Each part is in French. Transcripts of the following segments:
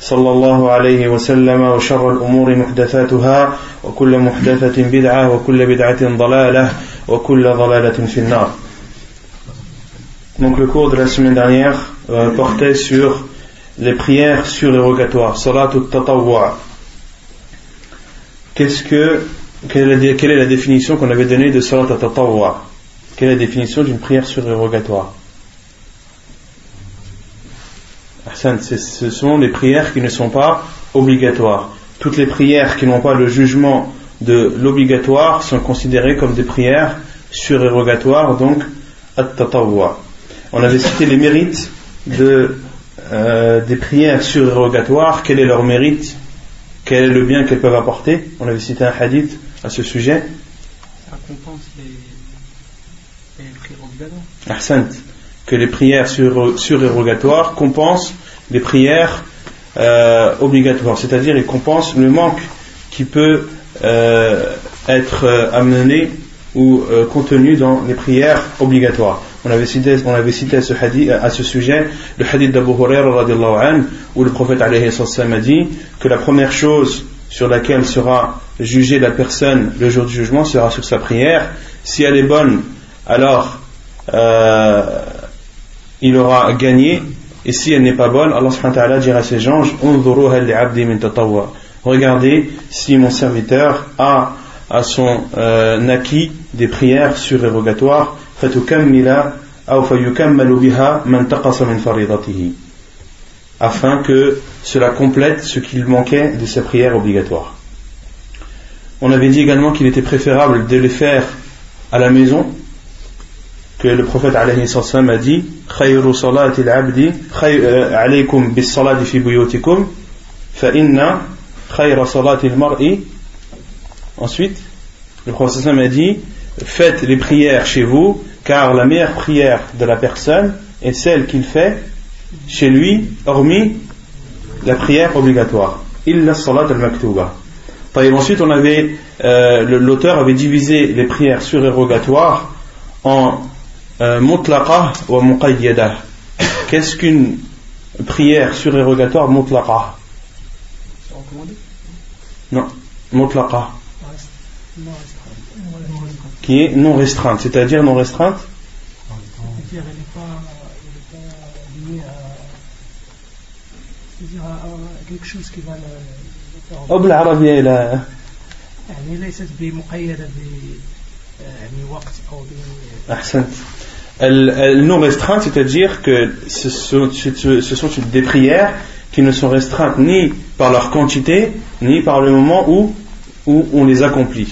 صلى الله عليه وسلم وشر الأمور محدثاتها وكل محدثة بدعة وكل بدعة ضلالة وكل ضلالة في النار Donc le cours de la semaine dernière euh, portait sur les prières surérogatoires, salat tatawwa. Qu'est-ce que quelle est, la, quelle est la définition qu'on avait donnée de salat tatawwa Quelle est la définition d'une prière surérogatoire ce sont les prières qui ne sont pas obligatoires. Toutes les prières qui n'ont pas le jugement de l'obligatoire sont considérées comme des prières surérogatoires, donc at-tatawwa. On avait cité les mérites de, euh, des prières surérogatoires, quel est leur mérite, quel est le bien qu'elles peuvent apporter? On avait cité un hadith à ce sujet. Ça compense les, prières obligatoires que les prières surérogatoires compensent les prières euh, obligatoires, c'est-à-dire ils compensent le manque qui peut euh, être euh, amené ou contenu dans les prières obligatoires. On avait cité, on avait cité à, ce sujet le hadith d'Abu Huraira où le prophète a dit que la première chose sur laquelle sera jugée la personne le jour du jugement sera sur sa prière. Si elle est bonne, alors il aura gagné. Et si elle n'est pas bonne, Allah subhanahu wa ta'ala dira à ses anges Regardez si mon serviteur a à son euh, acquis des prières surérogatoires afin que cela complète ce qu'il manquait de ses prières obligatoires. On avait dit également qu'il était préférable de les faire à la maison que le prophète a dit Khayru salati al-abdi euh, alaykum bis salati fi buyutikum fa inna al-mar'i Ensuite, le prophète a dit Faites les prières chez vous, car la meilleure prière de la personne est celle qu'il fait chez lui, hormis la prière obligatoire. il Illa salat al-maktuba. Ensuite, on avait, euh, l'auteur avait divisé les prières surérogatoires en mutlaqa ou muqayyada. Qu'est-ce qu'une prière surérogatoire mutlaqa Non, mutlaqa. Qui est non restreinte, c'est-à-dire non restreinte C'est-à-dire elle n'est pas liée à quelque chose qui va le. أو بالعربية إلى يعني ليست بمقيدة يعني وقت أو أحسنت elles, non restreintes, c'est-à-dire que ce sont, des prières qui ne sont restreintes ni par leur quantité, ni par le moment où, où on les accomplit.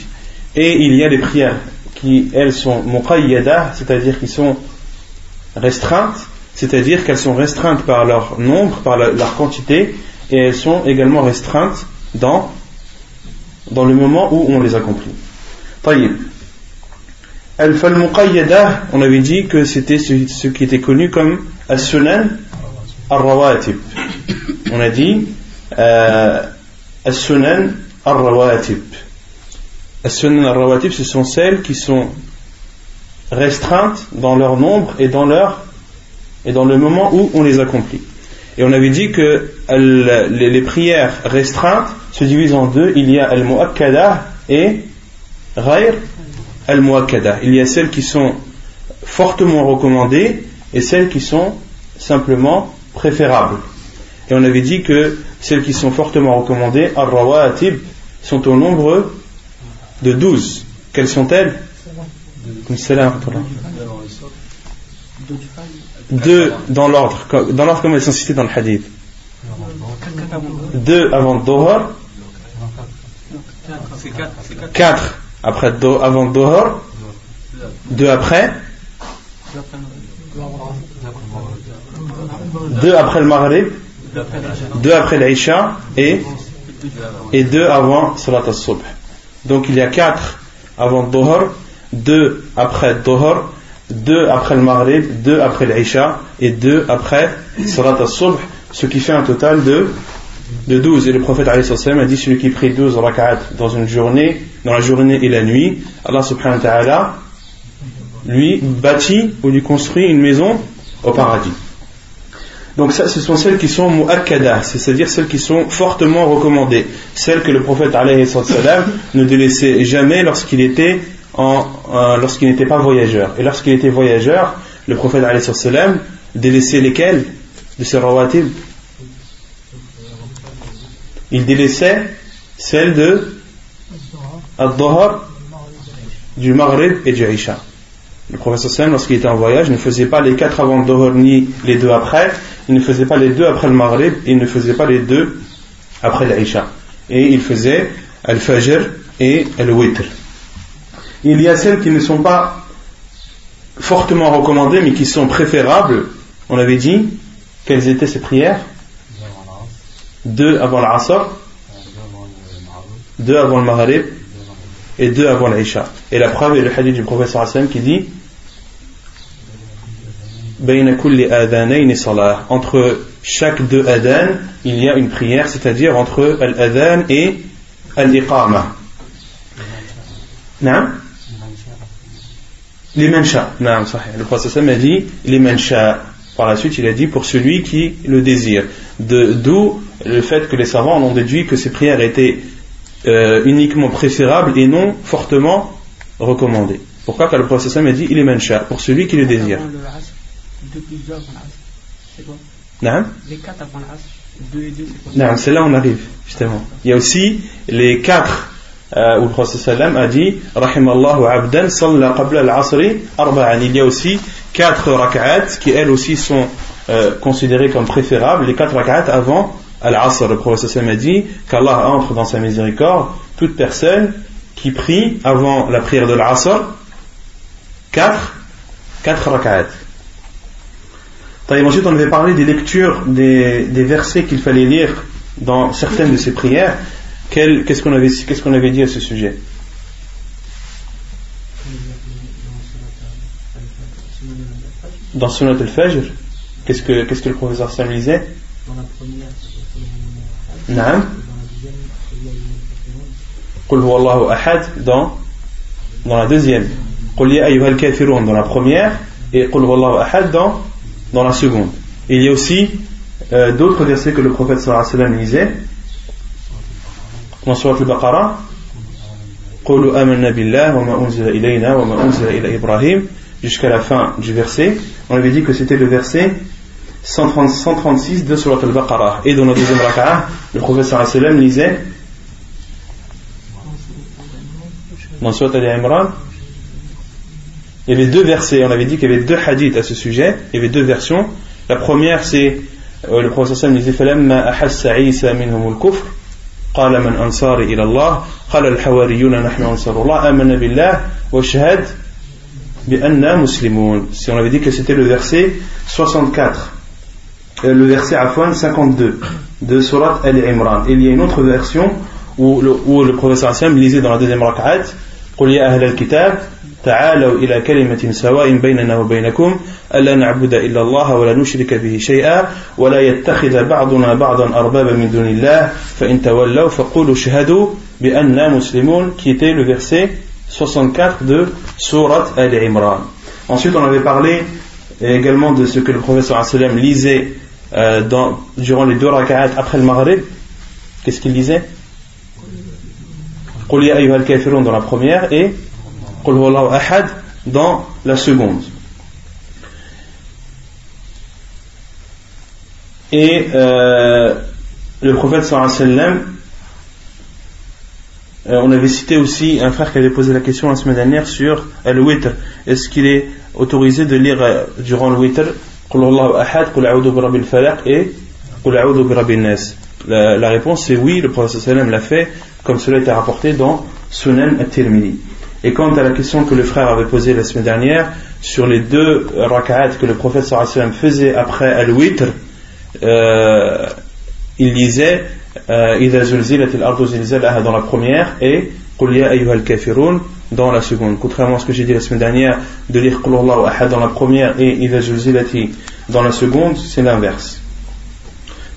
Et il y a des prières qui, elles, sont muqayyada, c'est-à-dire qui sont restreintes, c'est-à-dire qu'elles sont restreintes par leur nombre, par leur quantité, et elles sont également restreintes dans, dans le moment où on les accomplit. Al-Fal-Muqayyada, on avait dit que c'était ce, qui était connu comme As-Sunan Ar-Rawatib. On a dit euh, As-Sunan Ar-Rawatib. As-Sunan Ar-Rawatib, ce sont celles qui sont restreintes dans leur nombre et dans leur et dans le moment où on les accomplit. Et on avait dit que les, prières restreintes se divisent en deux. Il y a Al-Mu'akkada et Ghayr al Il y a celles qui sont fortement recommandées et celles qui sont simplement préférables. Et on avait dit que celles qui sont fortement recommandées, al-rawatib, sont au nombre de 12. Quelles sont-elles? Deux dans l'ordre, dans l'ordre comme elles sont citées dans le hadith. Deux avant Dohar. Quatre après avant Dohar. Deux après. Deux après le Maghrib. Deux après l'Aïcha et, deux avant Salat al-Subh. Donc il y a quatre avant Dohar, deux après Dohar, deux après le Maghrib, deux après l'Aïcha et deux après Salat al-Subh, ce qui fait un total de, de 12. Et le prophète a dit celui qui prie 12 rak'at dans une journée, dans la journée et la nuit, Allah subhanahu wa ta'ala lui bâtit ou lui construit une maison au paradis. Donc ça, ce sont celles qui sont mu'akkada, c'est-à-dire celles qui sont fortement recommandées, celles que le prophète ne délaissait jamais lorsqu'il était euh, lorsqu'il n'était pas voyageur. Et lorsqu'il était voyageur, le prophète délaissait lesquelles? De ses rawatib Il délaissait celles de Ad-Dhahar, du Maghrib et du Isha. Le professeur lorsqu'il était en voyage, ne faisait pas les quatre avant le ni les deux après. Il ne faisait pas les deux après le Maghrib et il ne faisait pas les deux après l'Aïcha. Et il faisait Al-Fajr et Al-Witr. Il y a celles qui ne sont pas fortement recommandées mais qui sont préférables. On avait dit quelles étaient ces prières? Deux avant l'Asr, deux avant le Maghrib et deux avant l'Aïcha. Et la preuve est le hadith du professeur Hassan qui dit entre chaque deux adhan, il y a une prière, c'est-à-dire entre al-adhan et al-iqama. Les mancha. Le prophète a dit les. Par la suite, il a dit pour celui qui le désire. D'où le fait que les savants ont déduit que ces prières étaient euh, uniquement préférables et non fortement recommandées. Pourquoi? Car le prophète a dit il est mancha, pour celui qui le désire. C'est là où on arrive, justement. Il y a aussi les quatre euh, où le prophète a dit Rahimallahu abdan salla qabla al-asri arba'an. Il y a aussi quatre rak'at qui elles aussi sont euh, considérées comme préférables, les quatre rak'at avant al-asr. Le prophète a dit qu'Allah entre dans sa miséricorde toute personne qui prie avant la prière de l'asr quatre, quatre rak'at ensuite, on avait parlé des lectures des, versets qu'il fallait lire dans certaines de ces prières. Qu'est-ce qu'on avait dit à ce sujet? Dans Sunnat al-Fajr, qu'est-ce que, qu'est-ce que le professeur Sam lisait Dans la première, Naam. Qul huwa ahad dans, dans la deuxième. Qul ya ayyuhal kafirun dans la première et Qul huwa ahad dans dans la seconde. il y a aussi euh, d'autres versets que le prophète sallallahu alayhi wa sallam lisait. Dans Surat al-Baqarah, قولوا آمنا بالله وما أنزل إلينا وما أنزل إلى إبراهيم jusqu'à la fin du verset. On avait dit que c'était le verset 130, 136 de Surat al-Baqarah. Et dans la deuxième raka'ah, le prophète sallallahu alayhi wa sallam lisait dans Surat al-Imran il y avait deux versets, on avait dit qu'il y avait deux hadiths à ce sujet, il y avait deux versions. La première c'est euh, le prophète sallam disait فلما أحس عيسى منهم الكفر قال من أنصاري إلى الله قال الحواريون نحن أنصار الله آمنا بالله واشهد بأننا مسلمون si on avait dit que c'était le verset 64 euh, le verset Afwan 52 de Surat Al-Imran il y a une autre version où le, où le professeur sallam lisait dans la deuxième rak'at قل يا أهل الكتاب تعالوا إلى كلمة سواء بيننا وبينكم ألا نعبد إلا الله ولا نشرك به شيئا ولا يتخذ بعضنا بعضا أربابا من دون الله فإن تولوا فقولوا شهدوا بأننا مسلمون qui était le verset 64 de Surat Al-Imran. Ensuite, on avait parlé également de ce que le professeur sallam lisait euh, dans, durant les deux rak'at après le Maghrib. Qu'est-ce qu'il lisait dans la première et ahad dans la seconde. Et euh, le prophète sallam euh, on avait cité aussi un frère qui avait posé la question la semaine dernière sur le witr. Est-ce qu'il est autorisé de lire euh, durant le witr et la, la réponse c'est oui, le prophète sallam l'a fait comme cela était rapporté dans Sunan at-Tirmidhi. Et quant à la question que le frère avait posée la semaine dernière sur les deux rak'at que le prophète sallam faisait après al-witr, euh, il disait euh, dans la première et dans la seconde. Contrairement à ce que j'ai dit la semaine dernière, de lire Ahad dans la première et Ida Zulzilati dans la seconde, c'est l'inverse.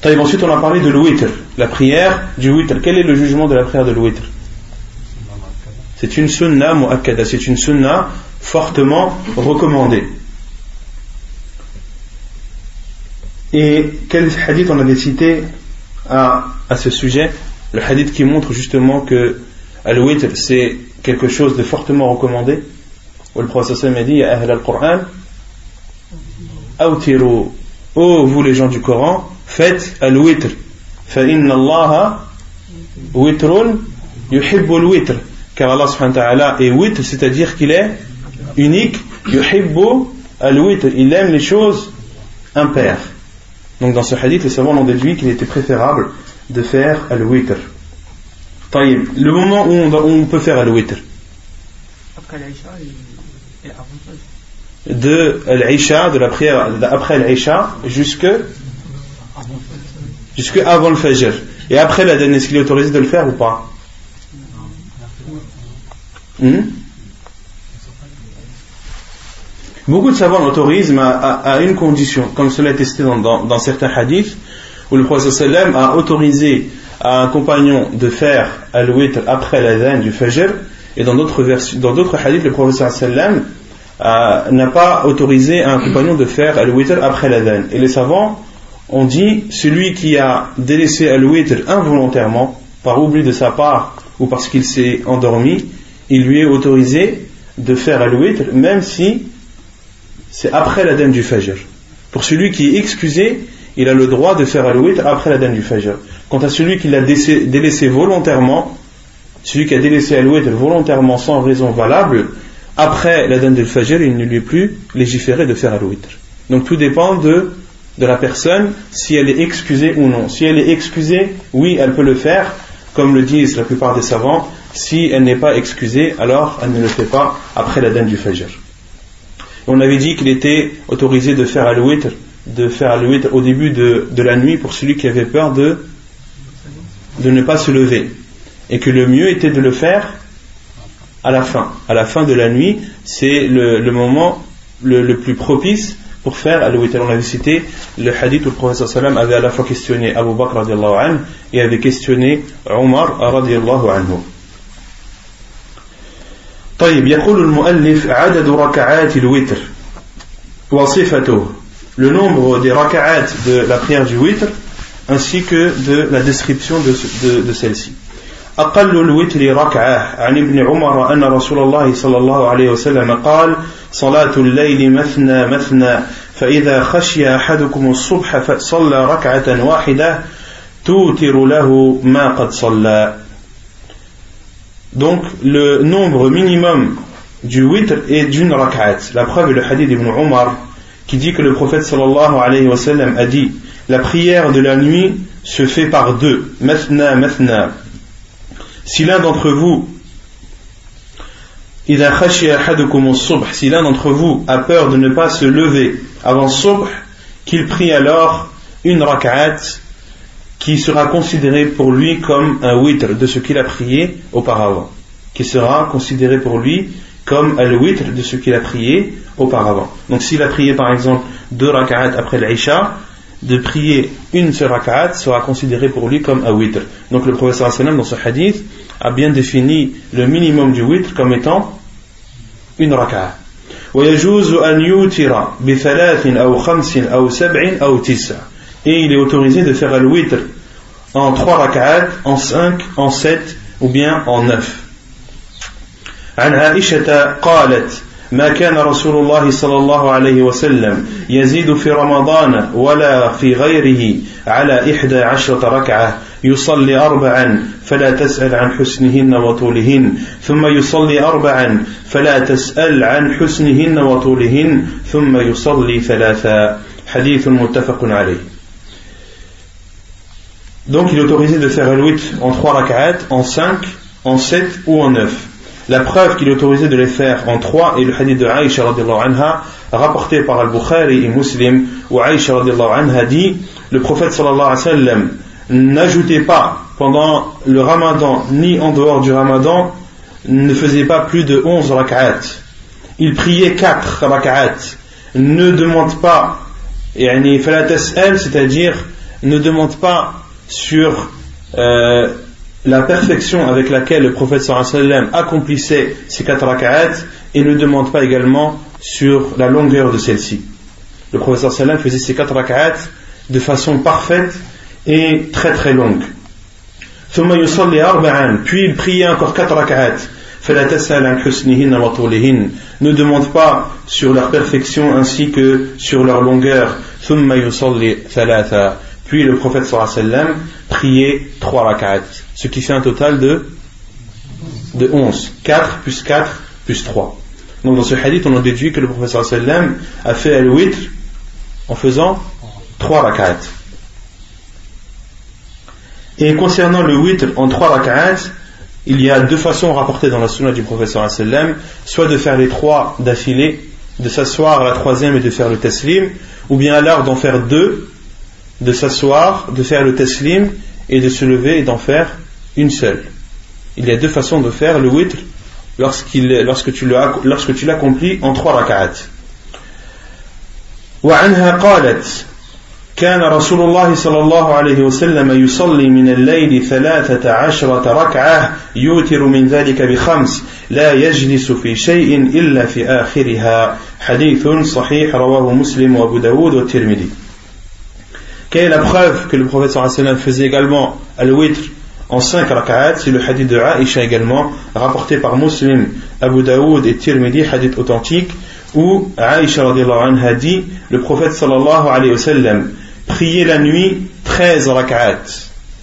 Ensuite, on a parlé de l'ouitr, la prière du witr. Quel est le jugement de la prière de l'ouitr C'est une sunna mu'akkada, c'est une sunna fortement recommandée. Et quel hadith on avait cité? à, à ce sujet Le hadith qui montre justement que al-witr c'est quelque chose de fortement recommandé. Où le prophète a dit Ahl al-Qur'an, Autiru, oh vous les gens du Coran, faites al-witr. فإن الله وتر يحب الوتر car Allah subhanahu wa ta'ala est witr c'est-à-dire qu'il est unique يحب الوتر il aime les choses impaires donc dans ce hadith les savants ont déduit qu'il était préférable de faire al-witr. Le moment où on, on peut faire al-witr. Après l'Aïcha de l'Aïcha, de la prière après l'Aïcha jusque jusque avant le Fajr. Et après la dernière, est-ce qu'il est autorisé de le faire ou pas? Hmm? Beaucoup de savants l'autorisent, mais à, une condition, comme cela est testé dans, certains hadiths, où le prophète sallam a autorisé à un compagnon de faire al-witr après la du Fajr, et dans d'autres dans d'autres hadiths, le prophète sallam euh, n'a pas autorisé à un compagnon de faire al-witr après l'adhan. Et les savants ont dit celui qui a délaissé al-witr involontairement, par oubli de sa part ou parce qu'il s'est endormi, il lui est autorisé de faire al-witr même si c'est après l'adhan du fajr. Pour celui qui est excusé, il a le droit de faire al-witr après l'adhan du fajr. Quant à celui qui l'a délaissé volontairement, celui qui a délaissé al-witr volontairement sans raison valable, après la dame del Fajr, il ne lui est plus légiféré de faire al-witr. Donc tout dépend de, de la personne, si elle est excusée ou non. Si elle est excusée, oui, elle peut le faire, comme le disent la plupart des savants. Si elle n'est pas excusée, alors elle ne le fait pas après la dame du Fajr. On avait dit qu'il était autorisé de faire al-witr, de faire al-witr au début de, la nuit pour celui qui avait peur de, ne pas se lever. Et que le mieux était de le faire à la fin. À la fin de la nuit, c'est le, moment le, plus propice pour faire al-witr. On avait cité le hadith où le professeur avait à la fois questionné Abu Bakr et avait questionné Omar anhu. طيب يقول المؤلف عدد ركعات الوتر وصفته. Le nombre des raka'at de la prière du witr ainsi que de la description de, de, de celle-ci. أقل الوتر ركعة. عن ابن عمر أن رسول الله صلى الله عليه وسلم قال صلاة الليل مثنى مثنى فإذا خشي أحدكم الصبح فصلى ركعة واحدة توتر له ما قد صلى. Donc le nombre minimum du witr est d'une rak'at. La preuve est le hadith d'Ibn Omar qui dit que le prophète sallallahu alayhi wa sallam a dit la prière de la nuit se fait par deux. Mathna, mathna. Si l'un d'entre vous, si l'un d'entre vous a peur de ne pas se lever avant subh, qu'il prie alors une rak'at qui sera considérée pour lui comme un witr de ce qu'il a prié auparavant. Qui sera considéré pour lui comme un witr de ce qu'il a prié auparavant. Donc s'il a prié par exemple deux rak'at après l'Aïcha, de prier une seule rak'at sera considéré pour lui comme un witr. Donc le professeur sallam dans ce hadith a bien défini le minimum du witr comme étant une rak'at. ويجوز أن يوتر بثلاث أو خمس أو سبع أو تسع et il est autorisé de faire le witr en trois rak'at, en cinq, en sept ou bien en neuf. عن عائشة قالت ما كان رسول الله صلى الله عليه وسلم يزيد في رمضان ولا في غيره على إحدى عشرة ركعة يصلي أربعا فلا تسأل عن حسنهن وطولهن ثم يصلي أربعا فلا تسأل عن حسنهن وطولهن ثم يصلي ثلاثا حديث متفق عليه donc il est autorisé de faire 8 en 3 rak'at, en 5, en 7 ou en 9. La preuve qu'il autorisé de les faire en 3 est le hadith de Aïcha anha, rapporté par Al-Bukhari et Muslim, où Aïcha anha dit Le prophète sallallahu alayhi wa sallam n'ajoutait pas pendant le ramadan ni en dehors du ramadan, ne faisait pas plus de 11 rak'at. Il priait 4 rak'at. Ne demande pas, c'est-à-dire ne demande pas sur euh, la perfection avec laquelle le prophète sallam accomplissait ces quatre rak'at et ne demande pas également sur la longueur de celle-ci. Le prophète sallam faisait ces quatre rak'at de façon parfaite et très très longue. Puis il priait encore quatre rak'at. Ne demande pas sur leur perfection ainsi que sur leur longueur. Puis le prophète sallam priait trois rak'at, ce qui fait un total de, de 11. 4 plus 4 plus 3. Donc dans ce hadith, on a déduit que le prophète sallam a fait al-witr en faisant trois rak'at. Et concernant le witr en trois rak'at, il y a deux façons rapportées dans la sunna du prophète sallam, soit de faire les trois d'affilée, de s'asseoir à la troisième et de faire le taslim, ou bien alors d'en faire deux de s'asseoir, de faire le taslim et de se lever et d'en faire une seule. Il y a deux façons de faire le witr lorsque tu l'accomplis en trois rak'at. وعنها قالت كان رسول الله صلى الله عليه وسلم يصلي من الليل ثلاثة عشرة ركعة يوتر من ذلك بخمس لا يجلس في شيء إلا في آخرها حديث صحيح رواه مسلم وابو داود والترمذي quelle est la preuve que le prophète sallam faisait également al-witr en 5 rak'at C'est le hadith de Aisha également, rapporté par Muslim, Abu Daoud et Tirmidhi, hadith authentique, où Aisha anha dit le prophète sallallahu alayhi wa sallam priait la nuit 13 rak'at.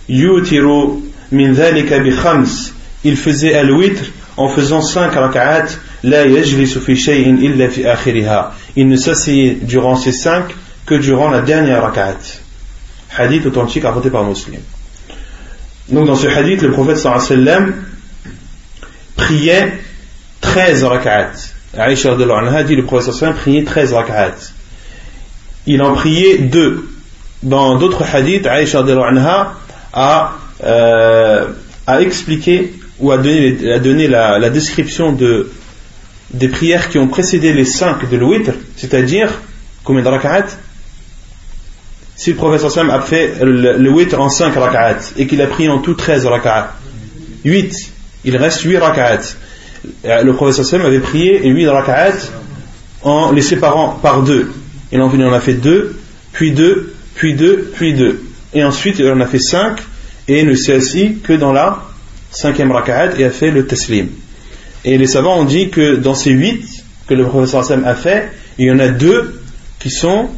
Yutiru min dhalika bi khams. Il faisait al-witr en faisant 5 rak'at. La yajlisu fi shay'in illa fi akhiriha. Il ne s'asseyait durant ces 5 que durant la dernière rak'at hadith authentique rapporté par Muslim. Donc dans ce hadith, le prophète sallam priait 13 rak'at. Aïcha anha dit le prophète sallam priait 13 rak'at. Il en priait deux. Dans d'autres hadiths, Aïcha anha a, euh, a expliqué ou a donné, a donné la, description de, des prières qui ont précédé les 5 de l'ouïtre, c'est-à-dire combien de rak'at? Si le professeur Sam a fait le, le en 5 rak'at et qu'il a pris en tout 13 rak'at, 8, il reste 8 rak'at. Le professeur Sam avait prié 8 rak'at en les séparant par deux. Il en a fait 2, puis 2, puis 2, puis 2. Et ensuite, il en a fait 5 et ne s'est assis que dans la cinquième rak'at et a fait le taslim. Et les savants ont dit que dans ces 8 que le professeur Sam a fait, il y en a deux qui sont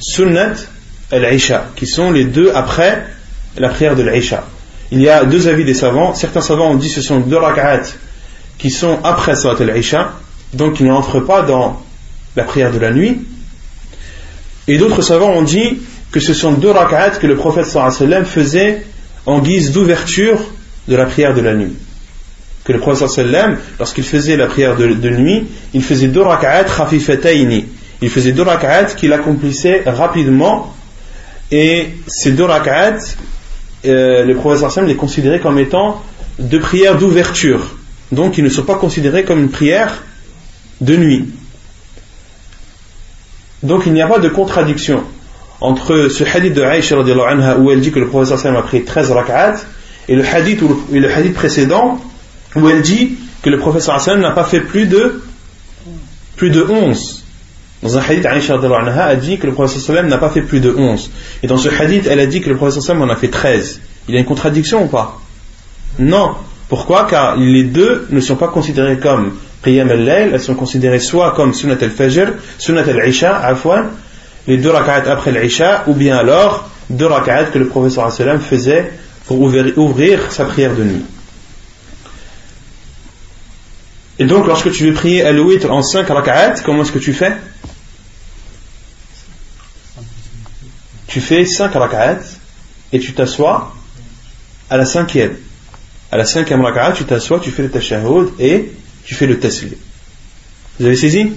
sunnat al-Isha, qui sont les deux après la prière de l'Isha. Il y a deux avis des savants. Certains savants ont dit que ce sont deux rak'at qui sont après salat al-Isha, donc qui n'entrent pas dans la prière de la nuit. Et d'autres savants ont dit que ce sont deux rak'at que le prophète sallam faisait en guise d'ouverture de la prière de la nuit. Que le prophète sallam, lorsqu'il faisait la prière de, nuit, il faisait deux rak'at khafifataini il faisait deux rak'at qu'il accomplissait rapidement. Et ces deux rak'at euh, le professeur Sam les considérait comme étant deux prières d'ouverture. Donc ils ne sont pas considérés comme une prière de nuit. Donc il n'y a pas de contradiction entre ce hadith de Aïcha où elle dit que le professeur Sam a pris 13 rak'at et le hadith, hadith précédent où elle dit que le professeur Sam n'a pas fait plus de plus de 11 dans un hadith, Aisha a dit que le prophète n'a pas fait plus de 11. Et dans ce hadith, elle a dit que le prophète en a fait 13. Il y a une contradiction ou pas? Non. Pourquoi? Car les deux ne sont pas considérés comme Qiyam al-Layl, elles sont considérées soit comme Sunnat al-Fajr, Sunnat al-Isha, afwan, les deux rak'at après l'Isha, ou bien alors deux rak'at que le prophète sallam faisait pour ouvrir sa prière de nuit. Et donc, lorsque tu veux prier al-witr en 5 rak'at, comment est-ce que tu fais? Tu fais 5 rak'at et tu t'assois à la cinquième. À la cinquième rak'at, tu t'assois, tu fais le tashahhud et tu fais le taslim. Vous avez saisi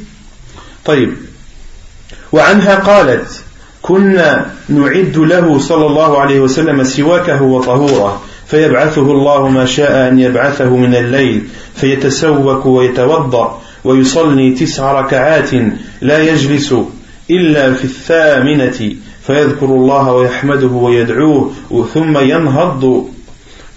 طيب وعنها قالت كنا نعد له صلى الله عليه وسلم سواكه وطهوره فيبعثه الله ما شاء أن يبعثه من الليل فيتسوك ويتوضأ ويصلي تسع ركعات لا يجلس إلا في الثامنة فيذكر الله ويحمده ويدعوه ثم ينهض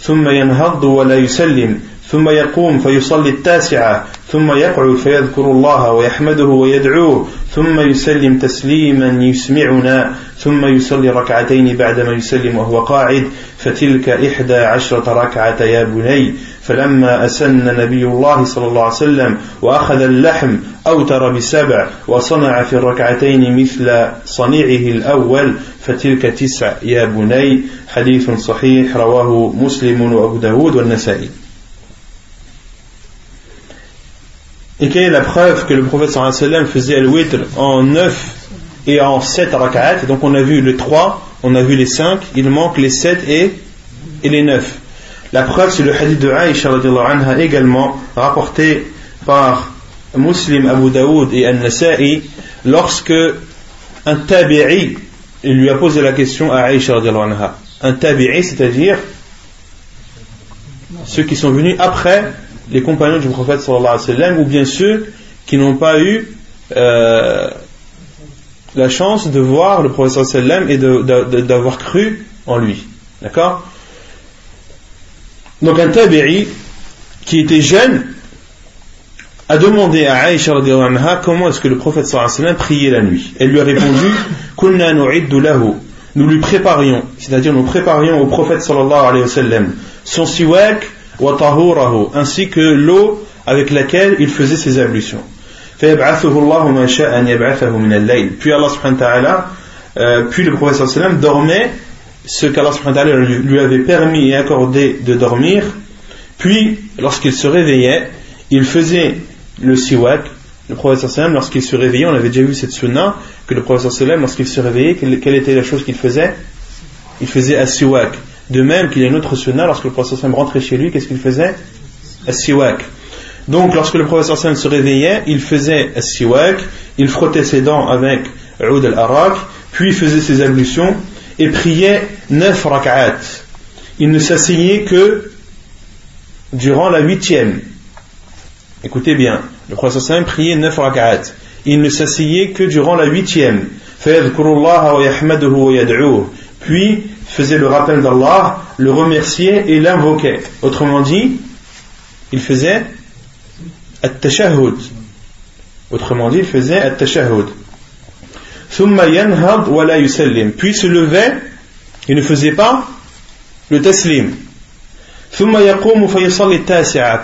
ثم ينهض ولا يسلم ثم يقوم فيصلي التاسعة ثم يقعد فيذكر الله ويحمده ويدعوه ثم يسلم تسليما يسمعنا ثم يصلي ركعتين بعدما يسلم وهو قاعد فتلك إحدى عشرة ركعة يا بني. فلما أسن نبي الله صلى الله عليه وسلم وأخذ اللحم أوتر بسبع وصنع في الركعتين مثل صنيعه الأول فتلك تسع يا بني حديث صحيح رواه مسلم وأبو داود والنسائي Et quelle est la preuve que le prophète sallam faisait le witr en 9 et en 7 rak'at Donc on a vu les 3, on a vu les 5, il manque les 7 et, et les 9. La preuve c'est le hadith de Aïcha anha également rapporté par Muslim, Abu Daoud et An-Nasa'i lorsque un tabi'i lui a posé la question à Aïcha anha. Un tabi'i c'est-à-dire ceux qui sont venus après les compagnons du prophète sallallahu alayhi wa ou bien ceux qui n'ont pas eu euh, la chance de voir le prophète sallallahu alayhi et d'avoir cru en lui. D'accord? Donc un tabi'i qui était jeune a demandé à Aïcha anha comment est-ce que le prophète wa sallam priait la nuit. Elle lui a répondu. Nous lui préparions, c'est-à-dire nous préparions au prophète sallallahu alayhi wa sallam son siwak ainsi que l'eau avec laquelle il faisait ses ablutions. Puis Allah wa euh, puis le prophète sallam dormait ce qu'Allah lui avait permis et accordé de dormir. Puis, lorsqu'il se réveillait, il faisait le siwak. Le prophète sallam, lorsqu'il se réveillait, on avait déjà vu cette sunna, que le prophète sallam, lorsqu'il se réveillait, quelle était la chose qu'il faisait? Il faisait un siwak. De même qu'il y a une autre sunna, lorsque le professeur rentrait chez lui, qu'est-ce qu'il faisait? As-siwak. Donc, lorsque le professeur se réveillait, il faisait as-siwak, il frottait ses dents avec oud al-arak, puis il faisait ses ablutions et priait neuf rak'at. Il ne s'asseyait que durant la huitième. Écoutez bien, le professeur priait neuf rak'at. Il ne s'asseyait que durant la huitième. Puis faisait le rappel d'Allah, le remerciait et l'invoquait. Autrement dit, il faisait at-tashahhud. Autrement dit, il faisait at-tashahhud. Puis se levait, il ne faisait pas le taslim.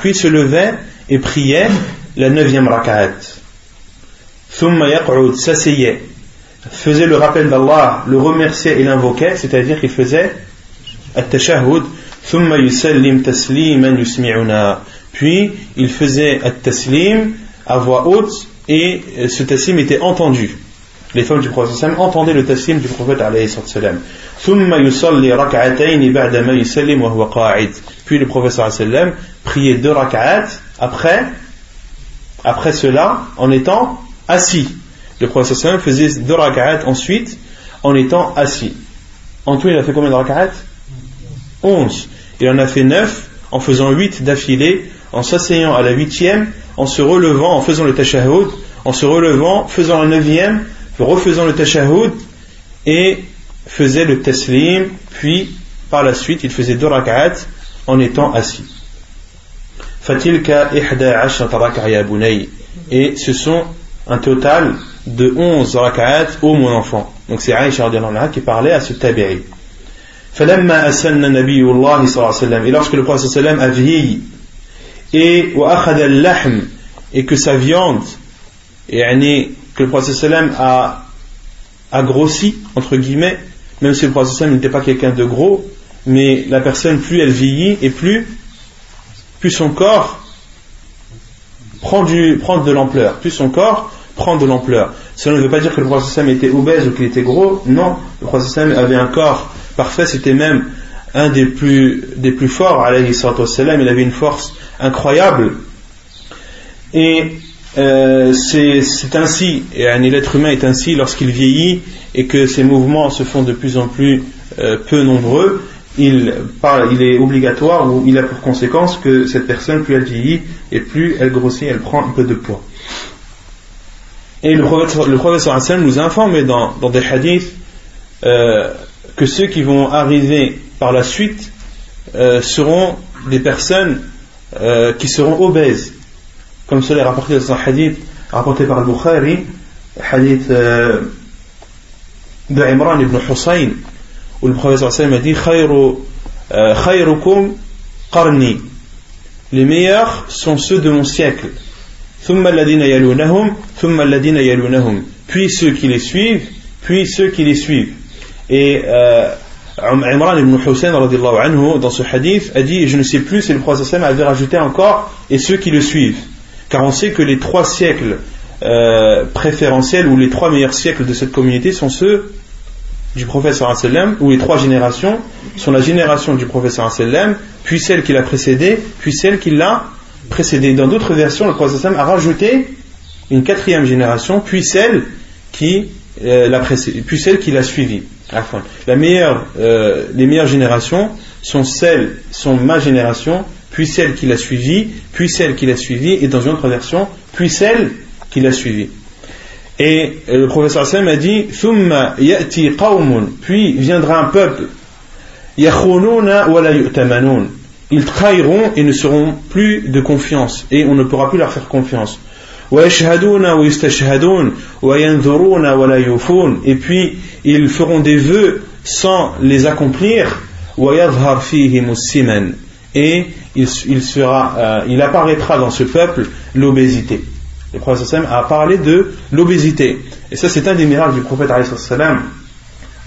Puis se levait et priait la neuvième rak'at. s'asseyait faisait le rappel d'Allah, le remerciait et l'invoquait, c'est-à-dire qu'il faisait at-tashahhud, puis il faisait at-taslim à voix haute et ce taslim était entendu. Les femmes du prophète entendaient le taslim du prophète. Puis le prophète priait deux rak'at après, après cela en étant assis. Le prophète faisait deux rak'at ensuite en étant assis. En tout, il a fait combien de rak'at? 11. Il en a fait 9 en faisant 8 d'affilée, en s'asseyant à la huitième, en se relevant, en faisant le tashahhud, en se relevant, faisant la neuvième, refaisant le tashahhud et faisait le taslim, puis par la suite il faisait deux rak'at en étant assis. Fatilka ihda Et ce sont un total de 11 rak'at ô mon enfant. Donc c'est Aïcha qui parlait à ce tabi'i. فلما أسن النبي الله صلى الله عليه وسلم et lorsque le prophète sallam a vieilli et وأخذ اللحم et que sa viande يعني que le prophète sallam a, a grossi entre guillemets même si le prophète sallam n'était pas quelqu'un de gros mais la personne, plus elle vieillit et plus, plus son corps prend, du, prend de l'ampleur, plus son corps prend de l'ampleur. Cela ne veut pas dire que le prophète était obèse ou qu'il était gros, non, le prophète avait un corps parfait, c'était même un des plus, des plus forts, alayhi il avait une force incroyable. Et euh, c'est ainsi, et un être humain est ainsi lorsqu'il vieillit et que ses mouvements se font de plus en plus euh, peu nombreux, il, est obligatoire ou il a pour conséquence que cette personne, plus elle vieillit et plus elle grossit, elle prend un peu de poids. Et le le prophète nous informe dans, des hadiths euh, que ceux qui vont arriver par la suite seront des personnes qui seront obèses. Comme cela est rapporté dans un hadith rapporté par Al-Bukhari, hadith euh, ibn Hussein, où le prophète a dit Khayrukum qarni. Les meilleurs sont ceux de mon siècle. Puis ceux qui les suivent, puis ceux qui les suivent. Et euh, Imran ibn Hussein anhu, dans ce hadith a dit, je ne sais plus si le prophète avait rajouté encore, et ceux qui le suivent. Car on sait que les trois siècles euh, préférentiels ou les trois meilleurs siècles de cette communauté sont ceux du prophète sallam, ou les trois générations sont la génération du prophète sallam, puis celle qui l'a précédé, puis celle qui l'a précédé. Dans d'autres versions, le sallam a rajouté une quatrième génération, puis celle qui euh, l'a précédé, puis celle qui l'a suivi. La meilleure, euh, les meilleures générations sont celles, sont ma génération, puis celle qui l'a suivi, puis celle qui l'a suivi, et dans une autre version, puis celle qui l'a suivi. Et le professeur Sam a dit puis viendra un peuple ils trahiront et ne seront plus de confiance et on ne pourra plus leur faire confiance et puis ils feront des vœux sans les accomplir et euh, il apparaîtra dans ce peuple l'obésité le prophète a parlé de l'obésité. Et ça, c'est un des miracles du prophète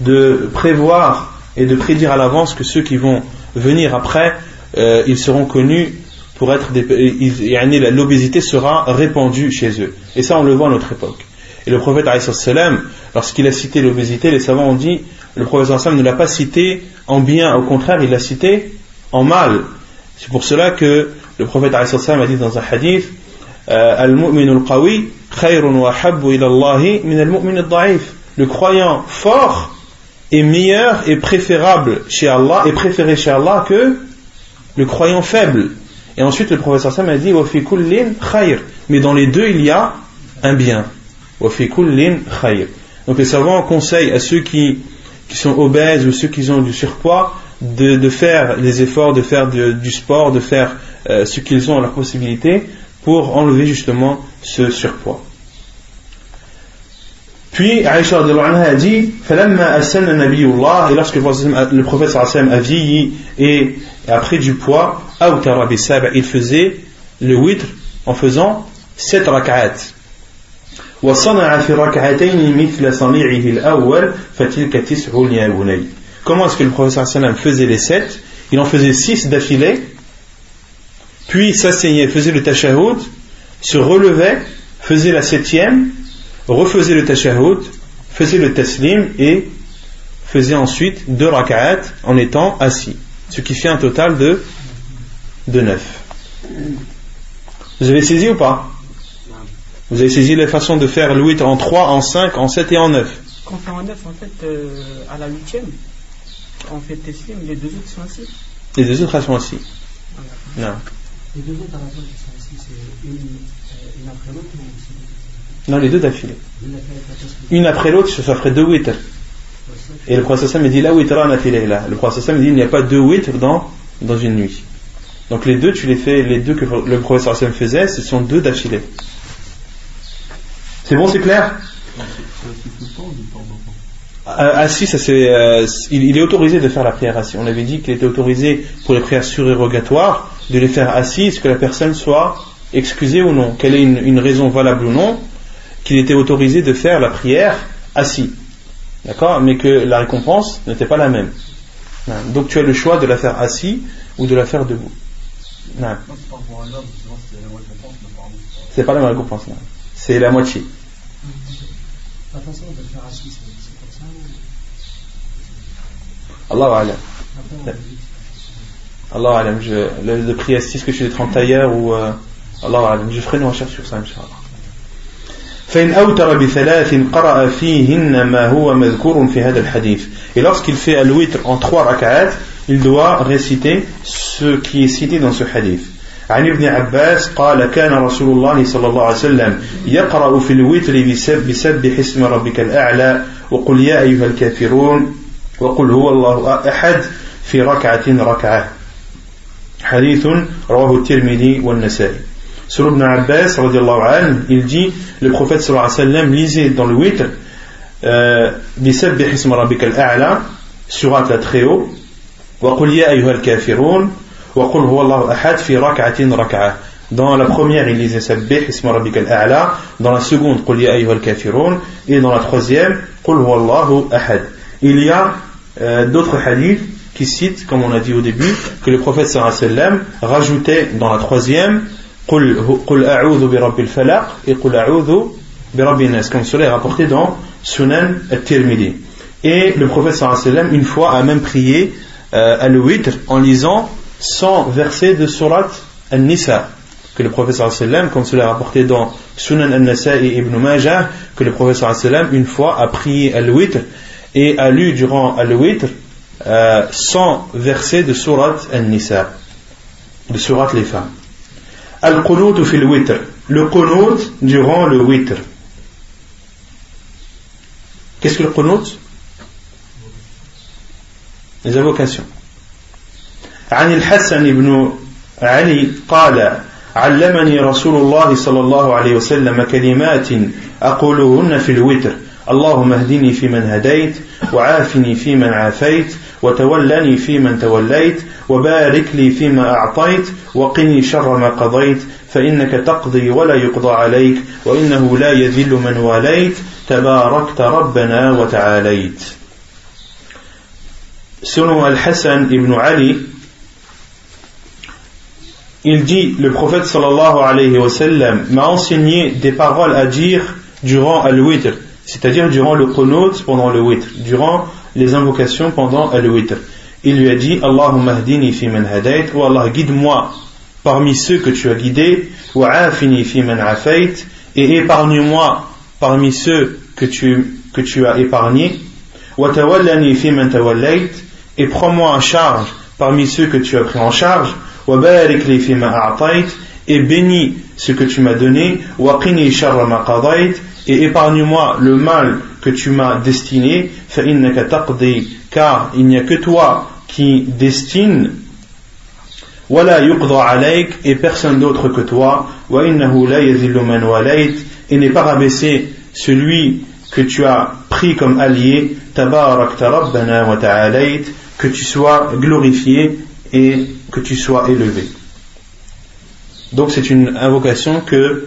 de prévoir et de prédire à l'avance que ceux qui vont venir après, euh, ils seront connus pour être des. L'obésité sera répandue chez eux. Et ça, on le voit à notre époque. Et le prophète, lorsqu'il a cité l'obésité, les savants ont dit le prophète ne l'a pas cité en bien, au contraire, il l'a cité en mal. C'est pour cela que le prophète a dit dans un hadith le croyant fort est meilleur et préférable chez Allah et préféré chez Allah que le croyant faible. Et ensuite le professeur Sam a dit mais dans les deux il y a un bien. Donc les savants conseillent à ceux qui sont obèses ou ceux qui ont du surpoids de, de faire des efforts, de faire du sport, de faire euh, ce qu'ils ont à leur possibilité pour enlever justement ce surpoids. Puis Aïcha a dit et lorsque le prophète a vieilli et a pris du poids, il faisait le witr en faisant 7 rak'at. Comment est-ce que le prophète faisait les 7 Il en faisait 6 d'affilée puis s'asseyait, faisait le tashahhud, se relevait, faisait la septième, refaisait le tashahhud, faisait le taslim et faisait ensuite deux raka'at en étant assis. Ce qui fait un total de, de neuf. Vous avez saisi ou pas Vous avez saisi la façon de faire 8 en 3, en 5, en 7 et en 9 Quand on fait en 9, en fait, euh, à la huitième, on fait taslim, les deux autres sont assis Les deux autres sont assis. Non. Les deux autres qui sont ici, c'est une, euh, une après l'autre Non, les deux d'affilée. Une après l'autre, ça ferait deux witr. Et le prophète me dit la witra là. Le prophète me dit il n'y a pas deux witr dans, dans une nuit. Donc les deux, tu les fais, les deux que le prophète faisait, ce sont deux d'affilée. C'est bon, c'est clair? Ça c'est, euh, il, est autorisé de faire la prière assis. On avait dit qu'il était autorisé pour les prières surérogatoires de les faire assis, que la personne soit excusée ou non, quelle est une, raison valable ou non, qu'il était autorisé de faire la prière assis? D'accord? Mais que la récompense n'était pas la même. Donc tu as le choix de la faire assis ou de la faire debout. Non. C'est pas la même récompense, c'est la moitié. Allah Alam. Allah Alam. Je, le, le prix assis que je suis 30 tailleur ou euh, Allah Alam. Je ferai une recherche sur ça, Inch'Allah. فإن أوتر بثلاث قرأ فيهن ما هو مذكور في هذا الحديث et lorsqu'il fait al-witr en trois rak'at il doit réciter ce qui est cité dans ce hadith عن ابن عباس قال كان رسول الله صلى الله عليه وسلم يقرأ في الوتر بسبح اسم ربك الأعلى وقل يا أيها الكافرون وقل هو الله أحد في ركعة ركعة حديث رواه الترمذي والنسائي سر ابن عباس رضي الله عنه il dit صلى الله عليه وسلم lisait دون le بسبح اسم ربك الأعلى سورة التخيو وقل يا أيها الكافرون وقل هو الله أحد في ركعة ركعة Dans la première, il disait Sabbih Isma Rabbika al-A'la. Dans la seconde, Qul ya ayyuhal kafirun. Et dans la troisième, Qul huwallahu ahad. Il y a euh, d'autres hadiths qui citent, comme on a dit au début, que le prophète sallallahu alayhi wa sallam rajoutait dans la troisième قل أعوذ برب الفلق et قل أعوذ برب الناس comme cela est rapporté dans Sunan al-Tirmidhi et le prophète sallallahu alayhi wa sallam une fois a même prié euh, al-witr en lisant 100 versets de surat al-Nisa que le prophète sallallahu alayhi wa sallam comme cela est rapporté dans Sunan al-Nasa'i ibn Majah que le prophète sallallahu alayhi wa sallam une fois a prié al-witr et a lu durant al-witr euh, 100 versets de surat al-Nisa de surat les femmes Al-Qunut fil witr. Le Qunut durant le witr. Qu'est-ce que le Qunut Les invocations. عن الحسن بن علي قال علمني رسول الله صلى الله عليه وسلم كلمات أقولهن في الوتر اللهم اهدني فيمن هديت وعافني فيمن عافيت وتولني فيمن توليت وبارك لي فيما أعطيت وقني شر ما قضيت فإنك تقضي ولا يقضى عليك وإنه لا يذل من واليت تباركت ربنا وتعاليت. Selon Al-Hassan ibn Ali, il dit, le prophète sallallahu alayhi wa sallam m'a enseigné des paroles à dire durant al-witr, c'est-à-dire durant le qunut pendant le witr, durant les invocations pendant al-witr. il lui a dit Allahumma hdini fi man hadait, ou Allah guide-moi parmi ceux que tu as guidés, ou afini fi man afait, et épargne-moi parmi ceux que tu, que tu as épargnés, wa tawallani fi man tawallait, et prends-moi en charge parmi ceux que tu as pris en charge, wa barik li fi ma a'tait, et bénis ce que tu m'as donné, wa qini sharra ma qadait, et épargne-moi le mal que tu m'as destiné, car il n'y a que toi qui destine. Wala yuqda alayk et personne d'autre que toi. Et n'est pas rabaissé celui que tu as pris comme allié. Que tu sois glorifié et que tu sois élevé. Donc c'est une invocation que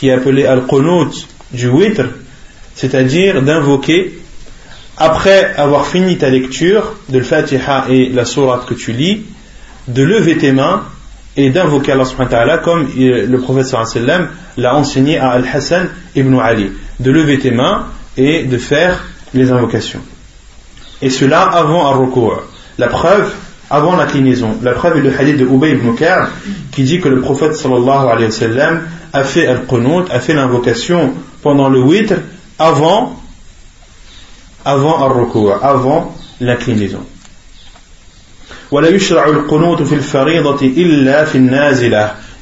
qui est appelée al-qunut du witr, c'est-à-dire d'invoquer après avoir fini ta lecture de l'Fatiha et la sourate que tu lis, de lever tes mains et d'invoquer Allah subhanahu wa ta'ala comme le prophète l'a enseigné à Al-Hassan ibn Ali. De lever tes mains et de faire les invocations. Et cela avant al La preuve, avant l'inclinaison. La preuve est le hadith de Ubay ibn Ka'b qui dit que le prophète sallallahu alayhi wa sallam a fait al-qunut, a fait l'invocation pendant le witr avant avant al avant l'inclinaison.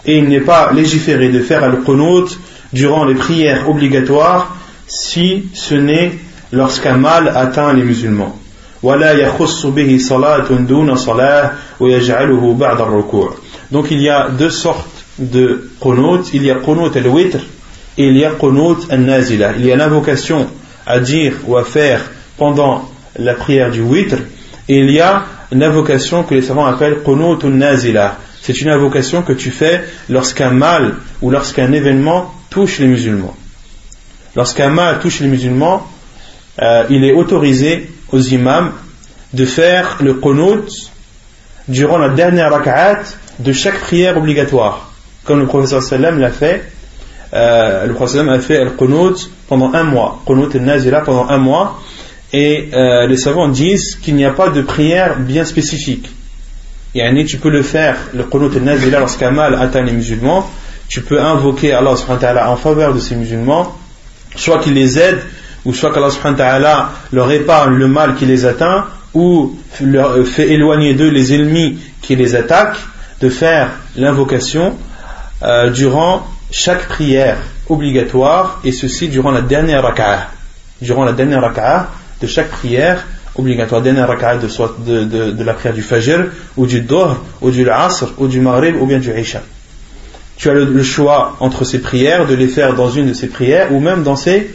Et il n'est pas légiféré de faire al-qunut durant les prières obligatoires si ce n'est lorsqu'un mal atteint les musulmans. Donc il y a deux sortes de qunut, il y a qunut al-witr et il y a qunut al-nazila. Il y a l'invocation à dire ou à faire pendant la prière du witr et il y a une invocation que les savants appellent qunut al-nazila. C'est une invocation que tu fais lorsqu'un mal ou lorsqu'un événement touche les musulmans. Lorsqu'un mal touche les musulmans, euh, il est autorisé aux imams de faire le qunut durant la dernière rak'at de chaque prière obligatoire. Comme le professeur sallam l'a fait, euh, le professeur a fait le qunut pendant un mois, qunut al-nazila pendant un mois, et euh, les savants disent qu'il n'y a pas de prière bien spécifique. Yani, tu peux le faire, le qunut al-nazila, lorsqu'un mal atteint les musulmans, tu peux invoquer Allah en faveur de ces musulmans, soit qu'il les aide, ou soit qu'Allah leur épargne le mal qui les atteint, ou leur fait éloigner d'eux les ennemis qui les attaquent, de faire l'invocation euh, durant chaque prière obligatoire, et ceci durant la dernière rak'ah. Durant la dernière rak'ah de chaque prière obligatoire, dernière rak'ah de, de, de, la prière du Fajr, ou du Dohr, ou du Asr, ou du Maghrib, ou bien du Isha. Tu as le, choix entre ces prières, de les faire dans une de ces prières, ou même dans, ces,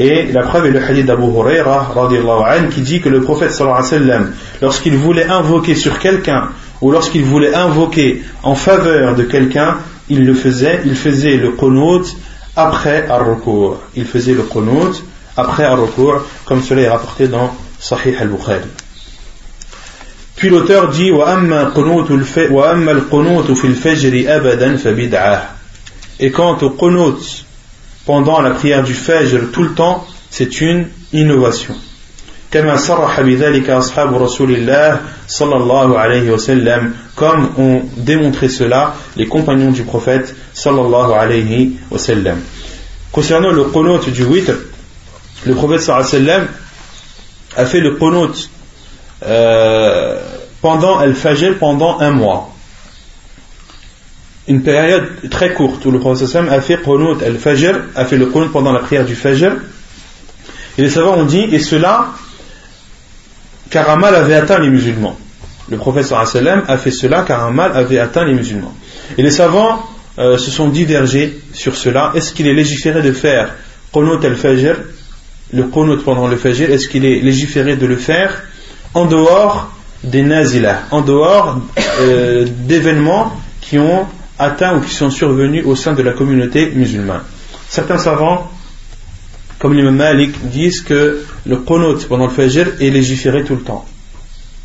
Et la preuve est le hadith d'Abu Huraira qui dit que le prophète sallallahu alayhi wa sallam, lorsqu'il voulait invoquer sur quelqu'un ou lorsqu'il voulait invoquer en faveur de quelqu'un, il le faisait, il faisait le qunut après ar-rukur. Il faisait le qunut après ar-rukur, comme cela est rapporté dans Sahih al-Bukhari. Puis l'auteur dit Et quant au qunut pendant la prière du Fajr tout le temps, c'est une innovation. كما صرح بذلك أصحاب رسول الله صلى الله عليه وسلم comme ont démontré cela les compagnons du prophète صلى الله عليه وسلم concernant le qunut du witr le prophète صلى الله عليه وسلم a fait le qunut euh, pendant al-fajr pendant un mois une période très courte où le prophète a fait qunut al-fajr, a fait le qunut pendant la prière du fajr. Et les savants ont dit, et cela, car un mal avait atteint les musulmans. Le prophète a fait cela car un mal avait atteint les musulmans. Et les savants euh, se sont divergés sur cela. Est-ce qu'il est légiféré de faire qunut al-fajr, le qunut pendant le fajr, est-ce qu'il est légiféré de le faire en dehors des nazilas, en dehors euh, d'événements qui ont atteints ou qui sont survenus au sein de la communauté musulmane. Certains savants, comme l'imam Malik, disent que le qunut pendant le fajr est légiféré tout le temps.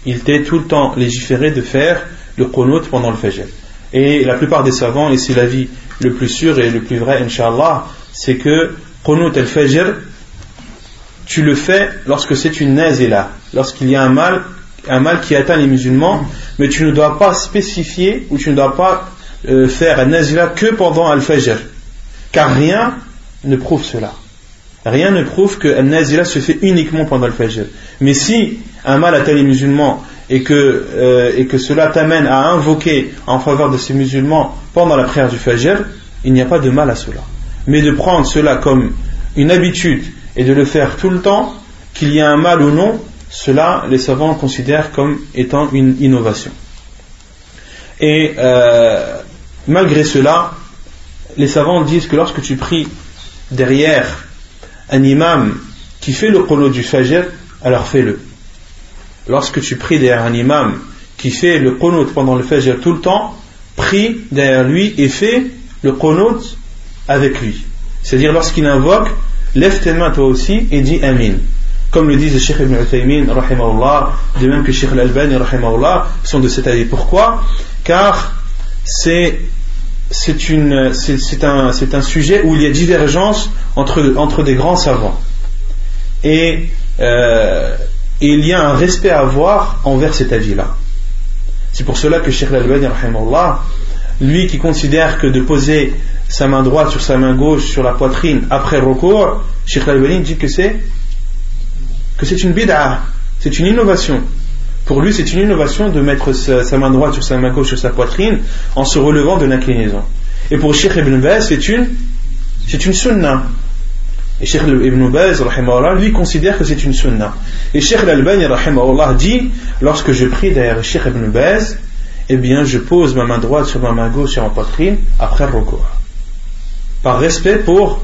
Il était tout le temps légiféré de faire le qunut pendant le fajr. Et la plupart des savants, et c'est l'avis le plus sûr et le plus vrai, inshallah, c'est que qunut al-fajr, tu le fais lorsque c'est une nazila, lorsqu'il y a un mal, un mal qui atteint les musulmans, mais tu ne dois pas spécifier ou tu ne dois pas euh, faire un que pendant Al-Fajr. Car rien ne prouve cela. Rien ne prouve que nazila se fait uniquement pendant le Fajr. Mais si un mal atteint les musulmans et que, euh, et que cela t'amène à invoquer en faveur de ces musulmans pendant la prière du Fajr, il n'y a pas de mal à cela. Mais de prendre cela comme une habitude et de le faire tout le temps, qu'il y a un mal ou non, cela, les savants considèrent comme étant une innovation. Et euh, Malgré cela, les savants disent que lorsque tu pries derrière un imam qui fait le qunut du fajr, alors fais-le. Lorsque tu pries derrière un imam qui fait le qunut pendant le fajr tout le temps, prie derrière lui et fais le qunut avec lui. C'est-à-dire lorsqu'il invoque, lève tes mains toi aussi et dis Amin. Comme le disent le Sheikh Ibn Uthaymin, de même que Sheikh Al-Albani, sont de cet avis. Pourquoi? Car c'est c'est un, un, sujet où il y a divergence entre, entre des grands savants. Et, euh, il y a un respect à avoir envers cet avis-là. C'est pour cela que Sheikh Al-Albani, lui qui considère que de poser sa main droite sur sa main gauche sur la poitrine après recours, Sheikh Al-Albani dit que c'est que c'est une bid'a, c'est une innovation. Pour lui, c'est une innovation de mettre sa, main droite sur sa main gauche sur sa poitrine en se relevant de l'inclinaison. Et pour Sheikh Ibn Baz, c'est une, c'est une sunnah. Et Sheikh Ibn Baz, lui, considère que c'est une sunnah. Et Sheikh Al-Albani, dit, lorsque je prie derrière Sheikh Ibn Baz, eh bien, je pose ma main droite sur ma main gauche sur ma poitrine après recours. Par respect pour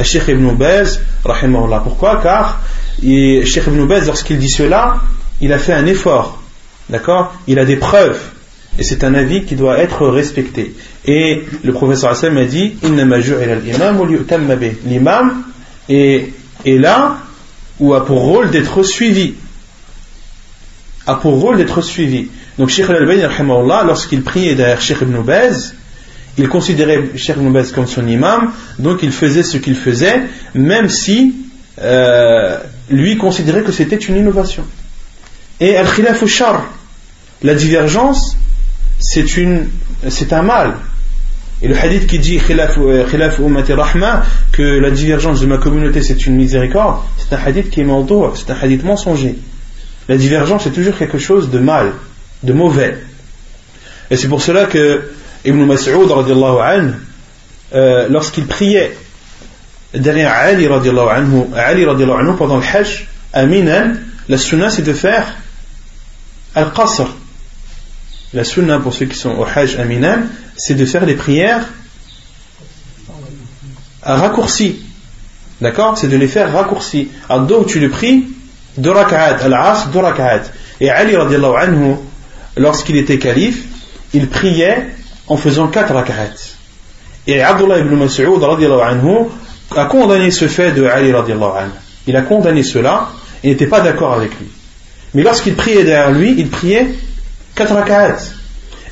Sheikh Ibn Baz, Pourquoi? Car Sheikh Ibn Baz, lorsqu'il dit cela, il a fait un effort. D'accord? Il a des preuves. Et c'est un avis qui doit être respecté. Et le professeur Hassan m'a dit L'imam est, là ou a pour rôle d'être suivi. A pour rôle d'être suivi. Donc Sheikh Al-Albani, lorsqu'il priait derrière Sheikh Ibn il considérait Sheikh Ibn comme son imam, donc il faisait ce qu'il faisait, même si euh, lui considérait que c'était une innovation. Et al-khilaf shar, la divergence, c'est une, c'est un mal. Et le hadith qui dit khilaf, khilaf ummati rahma, que la divergence de ma communauté c'est une miséricorde, c'est un hadith qui est mentor, c'est un hadith mensonger. La divergence c'est toujours quelque chose de mal, de mauvais. Et c'est pour cela que Ibn Mas'ud euh, lorsqu'il priait derrière Ali anhu, Ali anhu pendant le Hajj, à la sunna c'est de faire Al-Qasr, la sunna pour ceux qui sont au Hajj Aminan, c'est de faire des prières à raccourci. D'accord? C'est de les faire raccourcis. À dos, tu le pries, deux rak'at, al-asr, deux rak'at. Et Ali anhu, lorsqu'il était calife, il priait en faisant quatre rak'at. Et Abdullah ibn Mas'ud anhu a condamné ce fait de Ali radiallahu anhu. Il a condamné cela et n'était pas d'accord avec lui. Mais lorsqu'il priait derrière lui, il priait quatre rak'at.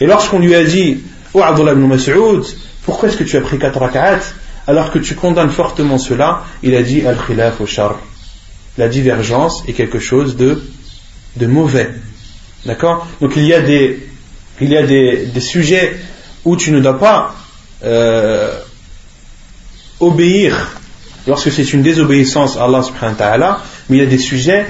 Et lorsqu'on lui a dit, oh Abdullah ibn Mas'ud, pourquoi est-ce que tu as pris quatre rak'at alors que tu condamnes fortement cela? Il a dit, al-khilaf au char. La divergence est quelque chose de, de mauvais. D'accord? Donc il y a des, il y a des, des, sujets où tu ne dois pas euh, obéir lorsque c'est une désobéissance à Allah subhanahu wa ta'ala, mais il y a des sujets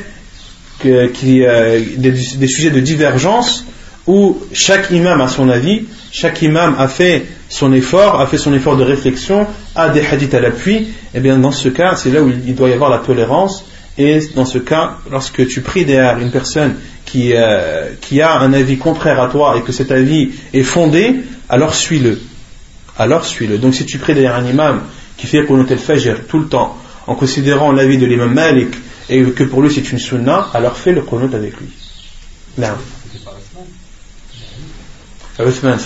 qui, euh, des, sujets de divergence où chaque imam a son avis, chaque imam a fait son effort, a fait son effort de réflexion, a des hadiths à l'appui, et eh bien dans ce cas, c'est là où il doit y avoir la tolérance. Et dans ce cas, lorsque tu pries derrière une personne qui, euh, qui a un avis contraire à toi et que cet avis est fondé, alors suis-le. Alors suis-le. Donc si tu pries derrière un imam qui fait Qunut al-Fajr tout le temps, en considérant l'avis de l'imam Malik et que pour lui c'est une sunna, alors fais le qunut avec lui. Non. Ah, Uthman.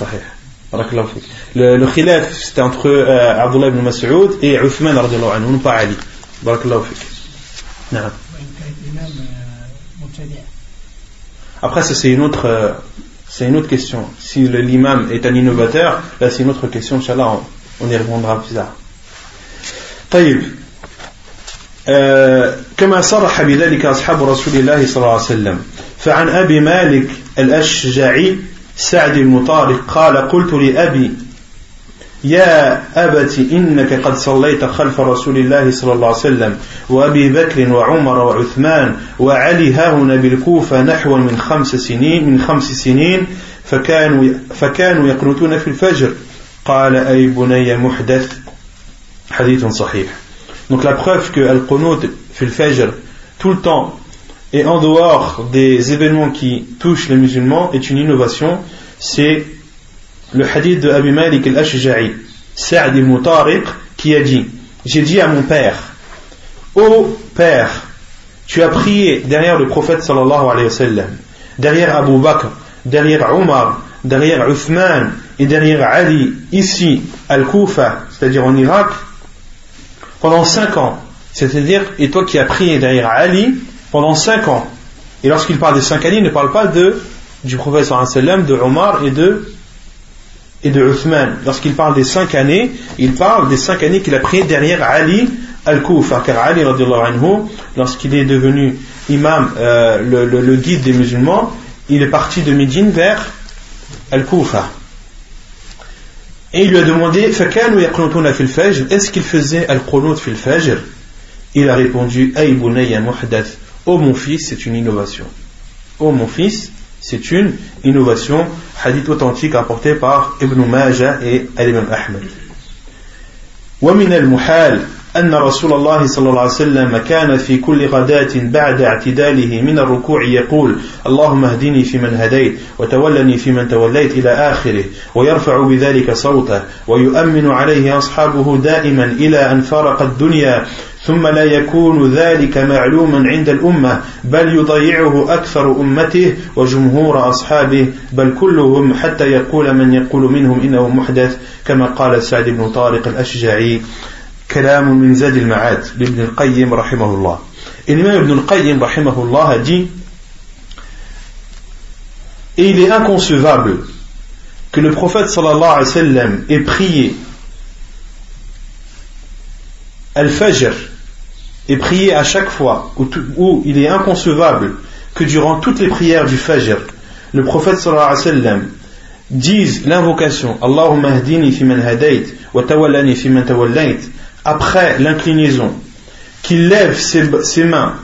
Le, le khilaf, c'était entre euh, Abdullah ibn Mas'ud et Uthman, anhu, pas Ali. Barakallahu fik. Non. Après, ça c'est une autre, euh, c'est une autre question. Si l'imam est un innovateur, là c'est une autre question, Inch'Allah, on, on, y répondra plus tard. Taïb. كما صرح بذلك أصحاب رسول الله صلى الله عليه وسلم. فعن أبي مالك الأشجعي سعد بن طارق قال قلت لأبي يا أبت إنك قد صليت خلف رسول الله صلى الله عليه وسلم وأبي بكر وعمر وعثمان وعلي هاهنا بالكوفة نحو من خمس سنين من خمس سنين فكانوا فكانوا يقنتون في الفجر. قال أي بني محدث؟ حديث صحيح. Donc la preuve que Al-Qunut fait le Fajr tout le temps et en dehors des événements qui touchent les musulmans est une innovation, c'est le hadith de Abu Malik al-Ashja'i, Sa'd ibn qui a dit J'ai dit à mon père, Ô père, tu as prié derrière le prophète sallallahu alayhi wa sallam, derrière Abu Bakr, derrière Omar, derrière Uthman et derrière Ali, ici, Al-Kufa, c'est-à-dire en Irak, pendant 5 ans. C'est-à-dire, et toi qui as prié derrière Ali pendant 5 ans. Et lorsqu'il parle des 5 années, il ne parle pas de, du prophète de Omar et de, et de Uthman. Lorsqu'il parle des 5 années, il parle des 5 années qu'il a prié derrière Ali al-Kufa. Car Ali, lorsqu'il est devenu imam, euh, le, le, guide des musulmans, il est parti de Médine vers, al-Kufa. Et il lui a demandé Est-ce qu'il faisait al-Qunut fil fajr Il a répondu Ay bunayya muhdath. Oh mon fils, c'est une innovation. Oh mon fils, c'est une innovation. Hadith authentique apporté par Ibn Majah et Al-Imam Ahmed. ومن المحال أن رسول الله صلى الله عليه وسلم كان في كل غداة بعد اعتداله من الركوع يقول اللهم اهدني فيمن هديت وتولني فيمن توليت إلى آخره ويرفع بذلك صوته ويؤمن عليه أصحابه دائما إلى أن فارق الدنيا ثم لا يكون ذلك معلوما عند الأمة بل يضيعه أكثر أمته وجمهور أصحابه بل كلهم حتى يقول من يقول منهم إنه محدث كما قال سعد بن طارق الأشجعي. كلام من زاد المعاد لابن القيم رحمه الله الإمام ابن القيم رحمه الله a dit Et il est inconcevable que le prophète sallallahu alayhi wa sallam ait prié Al-Fajr et prier à chaque fois où, il est inconcevable que durant toutes les prières du Fajr, le prophète sallallahu alayhi wa sallam dise l'invocation Allahumma hdini fi man hadayt wa tawallani fi man tawallayt après l'inclinaison, qu'il lève ses, mains,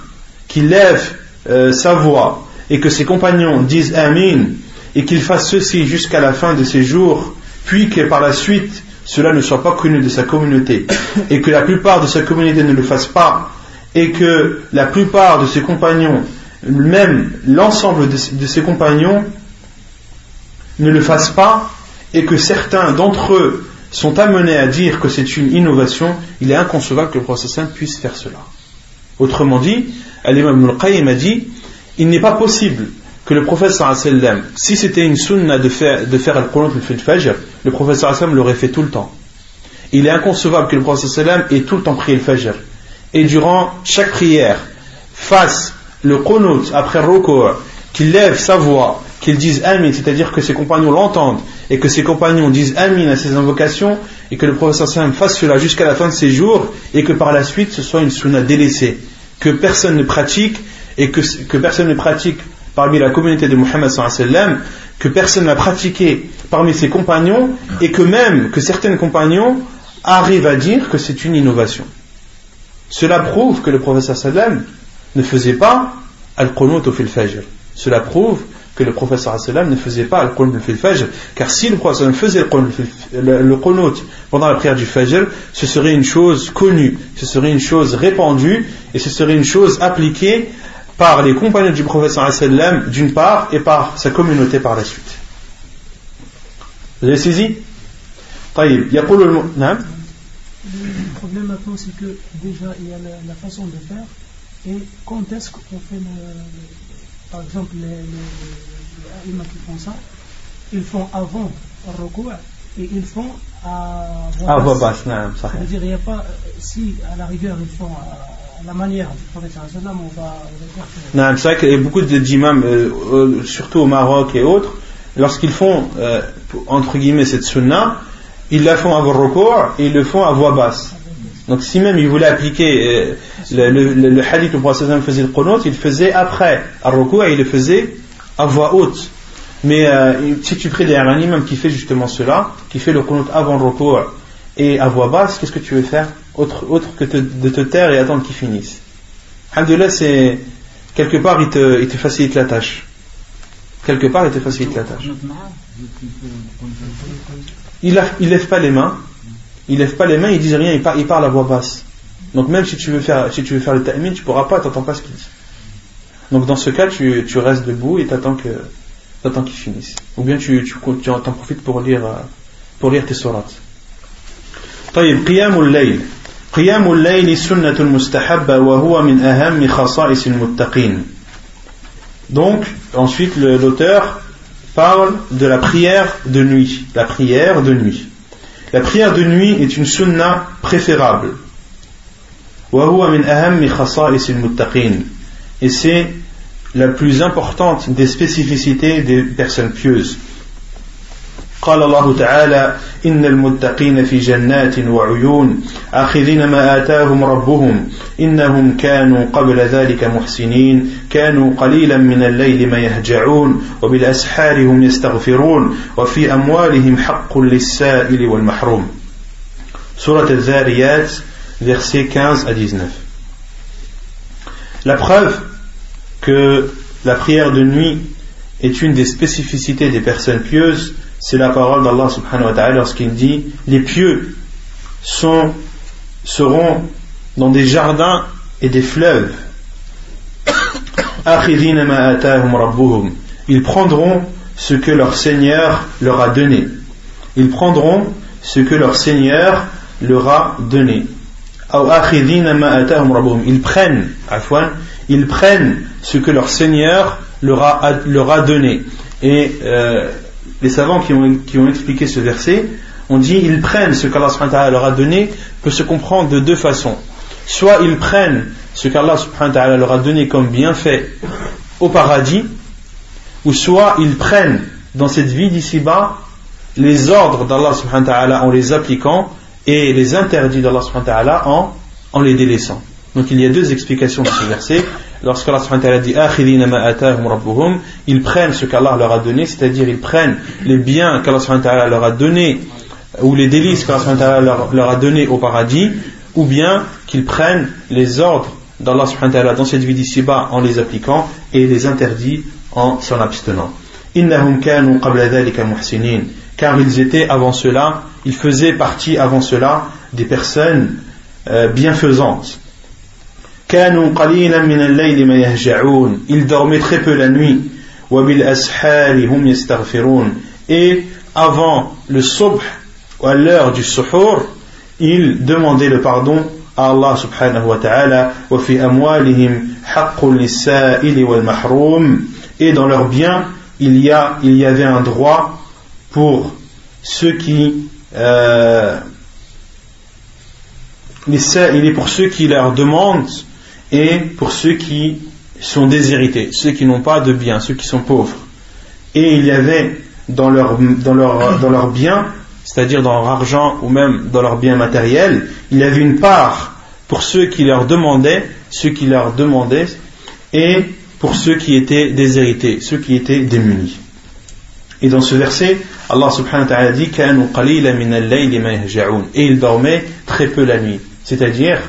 qu'il lève euh, sa voix et que ses compagnons disent Amin et qu'il fasse ceci jusqu'à la fin de ses jours, puis que par la suite cela ne soit pas connu de sa communauté et que la plupart de sa communauté ne le fasse pas et que la plupart de ses compagnons, même l'ensemble de, ses compagnons, ne le fassent pas et que certains d'entre eux sont amenés à dire que c'est une innovation, il est inconcevable que le prophète puisse faire cela. Autrement dit, Al-Imam al-Qayyim a dit il n'est pas possible que le prophète si c'était une sunna de faire, de faire al-Qur'an fajr, le prophète l'aurait fait tout le temps. Il est inconcevable que le prophète ait tout le temps prié le fajr. Et durant chaque prière, fasse le qunut après le qu'il lève sa voix, qu'il dise amin, c'est-à-dire que ses compagnons l'entendent et que ses compagnons disent amin à ses invocations et que le prophète sallam fasse cela jusqu'à la fin de ses jours et que par la suite ce soit une sunna délaissée, que personne ne pratique et que, personne ne pratique parmi la communauté de Muhammad sallam, que personne n'a pratiqué parmi ses compagnons et que même que certains compagnons arrivent à dire que c'est une innovation. Cela prouve que le prophète sallam ne faisait pas al-qunut fil fajr. Cela prouve que le professeur ne faisait pas le qunut fil fajr, car si le professeur faisait le qunut pendant la prière du fajr, ce serait une chose connue, ce serait une chose répandue et ce serait une chose appliquée par les compagnons du professeur d'une part et par sa communauté par la suite. Vous avez saisi? Il y a hein le problème maintenant, c'est que déjà, il y a la, façon de faire. Et quand est-ce qu'on fait, le, par exemple, les les, qui font ça ils font avant le recours et ils font à voix basse. Ah, ça veut dire il n'y a pas si à la rigueur ils font à, la manière du prophète on va, Non, c'est vrai qu'il y a beaucoup d'imams, euh, surtout au Maroc et autres, lorsqu'ils font, euh, entre guillemets, cette sunna, ils la font avant recours et ils le font à voix basse. Donc si même ils voulaient appliquer euh, le, le, le, hadith où le prophète faisait le qunut, il le faisait après à recours et il le faisait à voix haute. Mais euh, si tu pries derrière un imam qui fait justement cela, qui fait le qunut avant le recours et à voix basse, qu'est-ce que tu veux faire autre, que de te taire et attendre qu'il finisse? Alhamdulillah, c'est quelque part il te, il te facilite la tâche. Quelque part il te facilite la tâche. Il, il lève pas les mains, il lève pas les mains, il dit rien, il, parle, il parle à voix basse. Donc même si tu veux faire, si tu veux faire le ta'min, tu pourras pas, t'entends pas ce qu'il dit. Donc dans ce cas, tu, tu restes debout et t'attends que t'attends qu'il finisse. Ou bien tu, tu, tu en profites pour lire, pour lire tes sourates. طيب قيام الليل قيام الليل سنة مستحبة وهو من أهم خصائص المتقين Donc, ensuite, l'auteur parle de la prière de nuit. La prière de nuit. La prière de nuit est une sunna préférable. وهو من أهم خصائص المتقين. Et c'est la plus importante des spécificités des personnes pieuses. قال الله تعالى إن المتقين في جنات وعيون آخذين ما آتاهم ربهم إنهم كانوا قبل ذلك محسنين كانوا قليلا من الليل ما يهجعون وبالأسحار هم يستغفرون وفي أموالهم حق للسائل والمحروم سورة الذاريات versets 15 à 19 la preuve que la prière de nuit est une des spécificités des personnes pieuses c'est la parole d'Allah subhanahu wa ta'ala lorsqu'il dit les pieux seront dans des jardins et des fleuves. Ils prendront ce que leur Seigneur leur a donné. Ils prendront ce que leur Seigneur leur a donné. Ils prennent, ils prennent ce que leur Seigneur leur a, donné. Et euh, les savants qui ont, qui ont expliqué ce verset ont dit ils prennent ce qu'Allah leur a donné peut se comprendre de deux façons. Soit ils prennent ce qu'Allah leur a donné comme bienfait au paradis, ou soit ils prennent dans cette vie d'ici-bas les ordres d'Allah en les appliquant et les interdits d'Allah en, en les délaissant. Donc il y a deux explications de ce verset lorsque Allah dit ils prennent ce qu'Allah leur a donné, c'est-à-dire ils prennent les biens qu'Allah leur a donné ou les délices qu'Allah leur, a donné au paradis, ou bien qu'ils prennent les ordres d'Allah dans cette vie d'ici-bas en les appliquant et les interdits en s'en abstenant car ils étaient avant cela, ils faisaient partie avant cela des personnes euh, bienfaisantes. Ils dormaient très peu la nuit. Hum Et avant le subh, à l'heure du suhour, ils demandaient le pardon à Allah subhanahu wa ta'ala. Et dans leurs biens, il y, a, il y avait un droit pour ceux qui euh, il est pour ceux qui leur demandent et pour ceux qui sont déshérités, ceux qui n'ont pas de biens, ceux qui sont pauvres. Et il y avait dans leur, dans leur, dans leur bien, c'est-à-dire dans leur argent ou même dans leurs biens matériels, il y avait une part pour ceux qui leur demandaient, ceux qui leur demandaient, et pour ceux qui étaient déshérités, ceux qui étaient démunis. Et dans ce verset, Allah subhanahu wa ta'ala dit Et ils dormaient très peu la nuit. C'est-à-dire,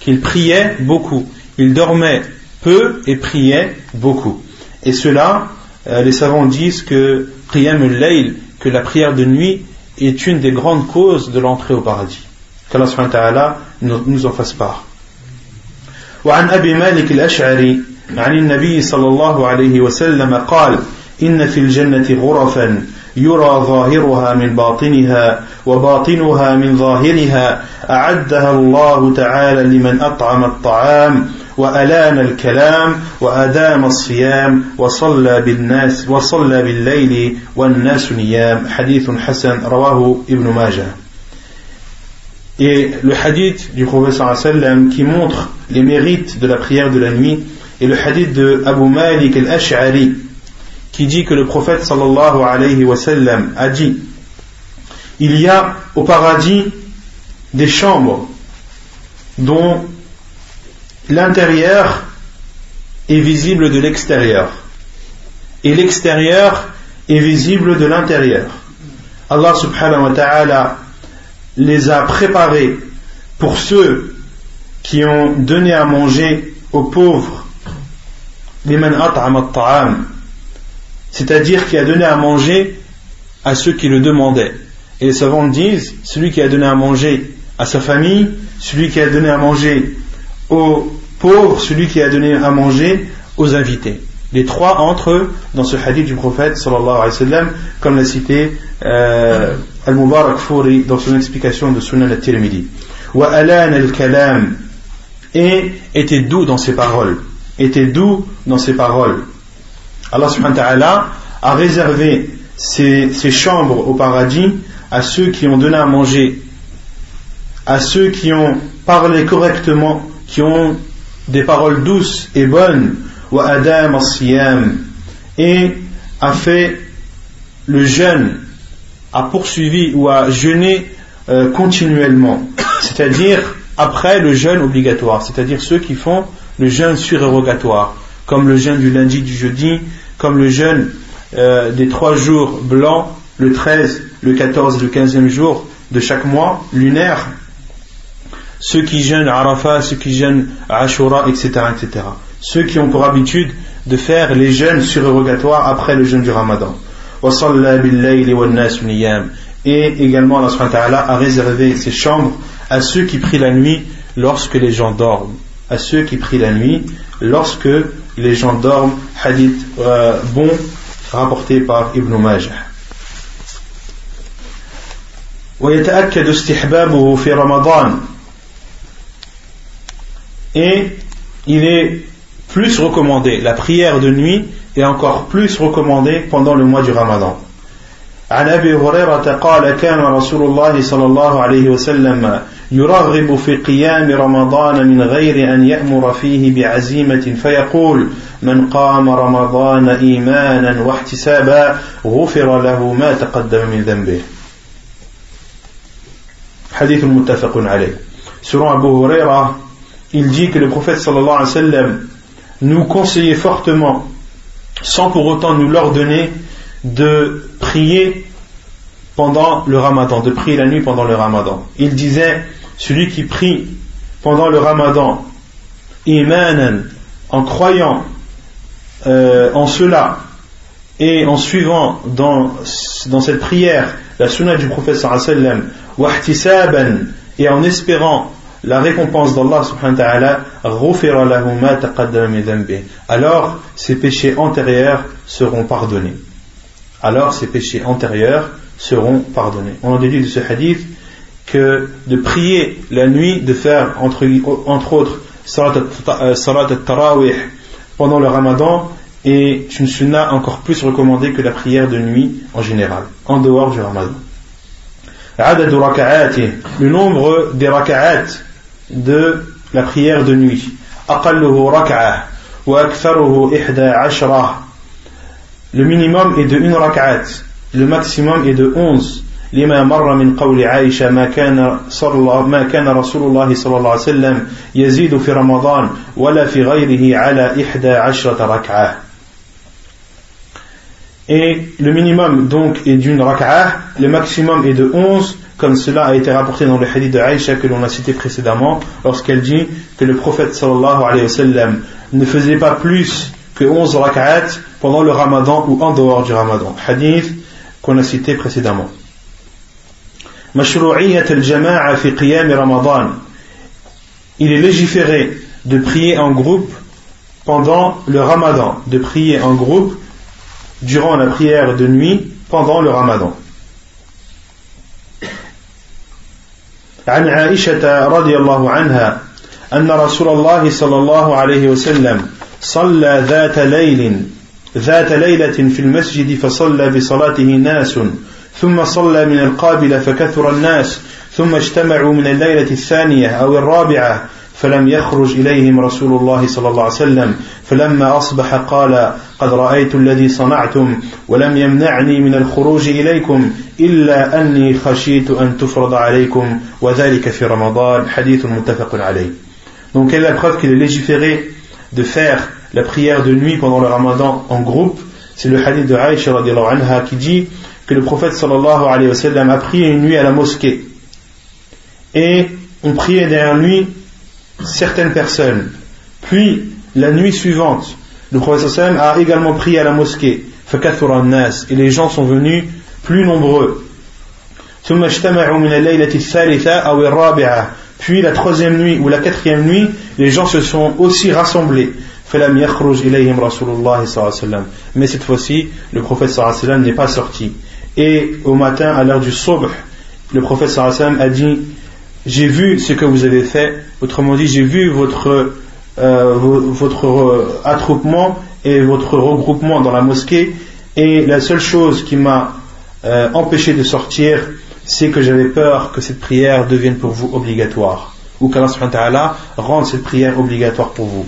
qu'il priait beaucoup. Il dormait peu et priait beaucoup. Et cela, euh, les savants disent que que la prière de nuit est une des grandes causes de l'entrée au paradis. Qu'Allah nous en fasse part. وعن أبي مالك الأشعري عن النبي صلى الله عليه وسلم قال إن في الجنة غرفا يرى ظاهرها من باطنها وباطنها من ظاهرها. أعدها الله تعالى لمن أطعم الطعام وألان الكلام وأدام الصيام وصلى بالناس وصلى بالليل والناس نيام. حديث حسن رواه ابن ماجه. Et le hadith du prophète sallam qui montre les mérites de la prière de la nuit et le hadith de Abu Malik al-Ash'ari. Qui dit que le prophète sallallahu alayhi wa sallam a dit il y a au paradis des chambres dont l'intérieur est visible de l'extérieur et l'extérieur est visible de l'intérieur. Allah subhanahu wa ta'ala les a préparés pour ceux qui ont donné à manger aux pauvres, c'est-à-dire qui a donné à manger à ceux qui le demandaient. Et les savants disent, celui qui a donné à manger à sa famille, celui qui a donné à manger aux pauvres, celui qui a donné à manger aux invités. Les trois entre eux dans ce hadith du prophète sallallahu alayhi wa sallam, comme l'a cité euh, Al-Mubarak Fouri dans son explication de Sunan al-Tirmidhi. Wa al-kalam et était doux dans ses paroles. Était doux dans ses paroles. Allah subhanahu wa ta'ala a réservé ces chambres au paradis à ceux qui ont donné à manger, à ceux qui ont parlé correctement, qui ont des paroles douces et bonnes, et a fait le jeûne a poursuivi ou a jeûné euh, continuellement, c'est-à-dire après le jeûne obligatoire, c'est-à-dire ceux qui font le jeûne surérogatoire, comme le jeûne du lundi, du jeudi, comme le jeûne euh, des trois jours blancs, le 13, le 14 et le 15e jour de chaque mois lunaire, ceux qui jeûnent Arafat, ceux qui jeûnent Ashura, etc., etc. Ceux qui ont pour habitude de faire les jeûnes surérogatoires après le jeûne du Ramadan. Et également, Allah a réservé ses chambres à ceux qui prient la nuit lorsque les gens dorment. À ceux qui prient la nuit lorsque les gens dorment. Hadith euh, bon rapporté par Ibn Majah. ويتأكد استحبابه في رمضان et il est plus recommandé la prière de nuit est encore plus recommandée pendant le mois du Ramadan عن ابي هريره قال كان رسول الله صلى الله عليه وسلم يرغب في قيام رمضان من غير ان يامر فيه بعزيمه فيقول من قام رمضان ايمانا واحتسابا غفر له ما تقدم من ذنبه حديث متفق عليه selon Abu Huraira il dit que le prophète sallallahu alayhi wa sallam nous conseillait fortement sans pour autant nous l'ordonner de prier pendant le ramadan, de prier la nuit pendant le ramadan. Il disait, celui qui prie pendant le ramadan, imanan, en croyant euh, en cela et en suivant dans, cette prière la sunna du prophète sallam, et en espérant la récompense d'Allah subhanahu wa ta'ala, alors ses péchés antérieurs seront pardonnés alors ses péchés antérieurs seront pardonnés. On a déduit de ce hadith que de prier la nuit, de faire entre, autres salat euh, al-tarawih pendant le ramadan est une sunna encore plus recommandée que la prière de nuit en général, en dehors du ramadan. Le nombre des raka'at de la prière de nuit. Le minimum est de une raka'at, le maximum est de 11. لما مر من قول عائشة ما كان صلى الله ما كان رسول الله صلى الله عليه وسلم يزيد في رمضان ولا في غيره على إحدى عشرة ركعة Et le minimum donc est d'une rak'ah, le maximum est de 11, comme cela a été rapporté dans le hadith de Aïcha que l'on a cité précédemment, lorsqu'elle dit que le prophète sallallahu alayhi wa sallam ne faisait pas plus que 11 rak'at pendant le ramadan ou en dehors du ramadan. Hadith qu'on a cité précédemment. مشروعية الجماعة في قيام رمضان Il est légiféré de prier en groupe pendant le ramadan, de prier en groupe durant la prière de nuit pendant le ramadan. عن عائشة رضي الله عنها أن رسول الله صلى الله عليه وسلم صلى ذات ليل ذات ليلة في المسجد فصلى بصلاته ناس ثم صلى من القابلة فكثر الناس ثم اجتمعوا من الليلة الثانية أو الرابعة فلم يخرج إليهم رسول الله صلى الله عليه وسلم. فلما أصبح قال قد رأيت الذي صنعتم ولم يمنعني من الخروج إليكم إلا أني خشيت أن تفرض عليكم. وذلك في رمضان حديث متفق عليه. Donc quelle est la preuve qu'il est légiféré de faire la prière de nuit pendant le ramadan en groupe, c'est le hadith de Aïcha anha qui dit que le prophète sallallahu alayhi wa sallam a prié une nuit à la mosquée. Et on priait derrière lui certaines personnes. Puis, la nuit suivante, le prophète sallallahu a également prié à la mosquée. Et les gens sont venus plus nombreux. Puis la troisième nuit ou la quatrième nuit, les gens se sont aussi rassemblés. Mais cette fois-ci, le prophète n'est pas sorti. Et au matin, à l'heure du sobh, le prophète a dit J'ai vu ce que vous avez fait, autrement dit, j'ai vu votre, euh, attroupement et votre regroupement dans la mosquée, et la seule chose qui m'a euh, empêché de sortir, c'est que j'avais peur que cette prière devienne pour vous obligatoire. Ou qu'Allah rende cette prière obligatoire pour vous.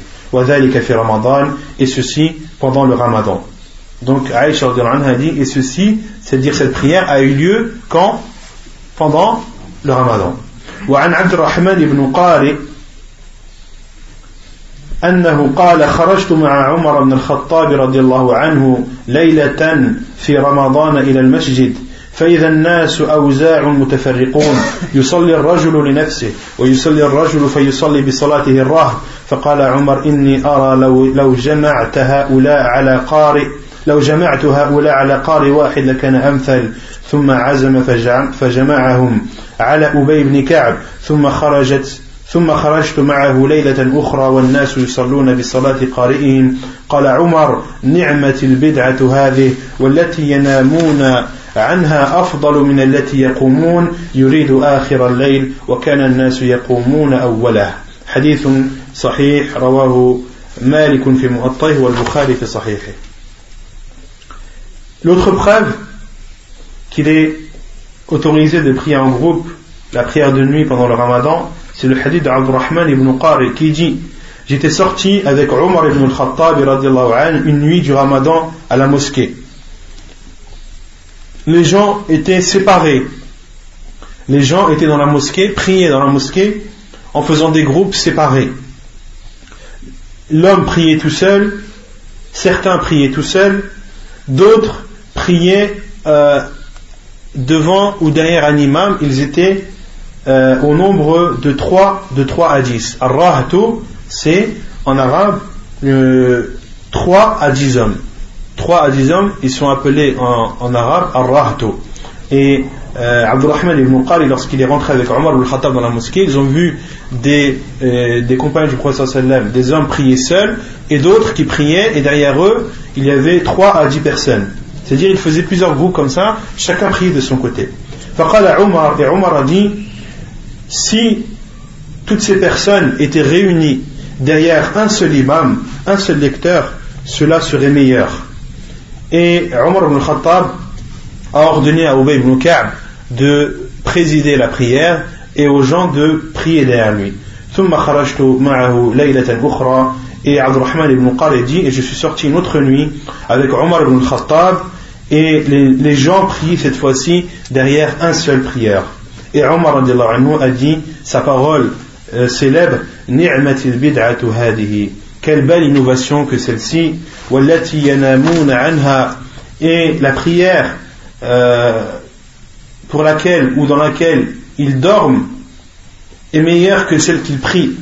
Et ceci pendant le ramadan Donc Aïcha a dit, et ceci, c'est-à-dire cette prière a eu lieu quand Pendant le ramadan. وعن عبد الرحمن بن قارئ أنه قال خرجت مع عمر بن الخطاب رضي الله عنه ليلة في رمضان إلى المسجد فإذا الناس أوزاع متفرقون يصلي الرجل لنفسه ويصلي الرجل فيصلي بصلاته الرهب فقال عمر إني أرى لو, لو جمعت هؤلاء على قارئ لو جمعت هؤلاء على قارئ واحد لكان أمثل ثم عزم فجمعهم على أبي بن كعب ثم خرجت ثم خرجت معه ليلة أخرى والناس يصلون بصلاة قارئهم قال عمر نعمة البدعة هذه والتي ينامون عنها أفضل من التي يقومون. يريد آخر الليل وكان الناس يقومون أوله. حديث صحيح رواه مالك في مؤطيه والبخاري في صحيحه. L'autre preuve qu'il est autorisé de prier en groupe la prière de nuit pendant le ramadan, c'est le hadith d'Abdurrahman ibn Qari qui dit J'étais sorti avec Omar ibn al-Khattab une nuit du ramadan à la mosquée. Les gens étaient séparés. Les gens étaient dans la mosquée, priaient dans la mosquée en faisant des groupes séparés. L'homme priait tout seul, certains priaient tout seuls, d'autres priaient euh, devant ou derrière un imam, ils étaient euh, au nombre de 3 de 3 à 10. Ar-rahtu, c'est en arabe 3 à 10 hommes. 3 à 10 hommes, ils sont appelés en, en arabe ar-rahtu. Et euh, Abdurrahman ibn Qari, lorsqu'il est rentré avec Omar al-Khattab dans la mosquée, ils ont vu des, euh, des compagnons du prophète sallam, des hommes prier seuls et d'autres qui priaient, et derrière eux, il y avait 3 à 10 personnes. C'est-à-dire, ils faisaient plusieurs groupes comme ça, chacun priait de son côté. Faqala Omar, et Omar a dit si toutes ces personnes étaient réunies derrière un seul imam, un seul lecteur, cela serait meilleur. Et Omar ibn Khattab a ordonné à Ubay ibn Ka'b de présider la prière et aux gens de prier derrière lui. Et Abdurrahman ibn Qari dit, et je suis sorti une autre nuit avec Omar ibn Khattab, et les, gens prient cette fois-ci derrière un seul prière. Et Omar a dit sa parole euh, célèbre Ni'matil bid'atu hadihi. Quelle belle innovation que celle-ci. Wallati yanamuna anha. Et la prière euh, pour laquelle ou dans laquelle ils dorment est meilleure que celle qu'ils prient.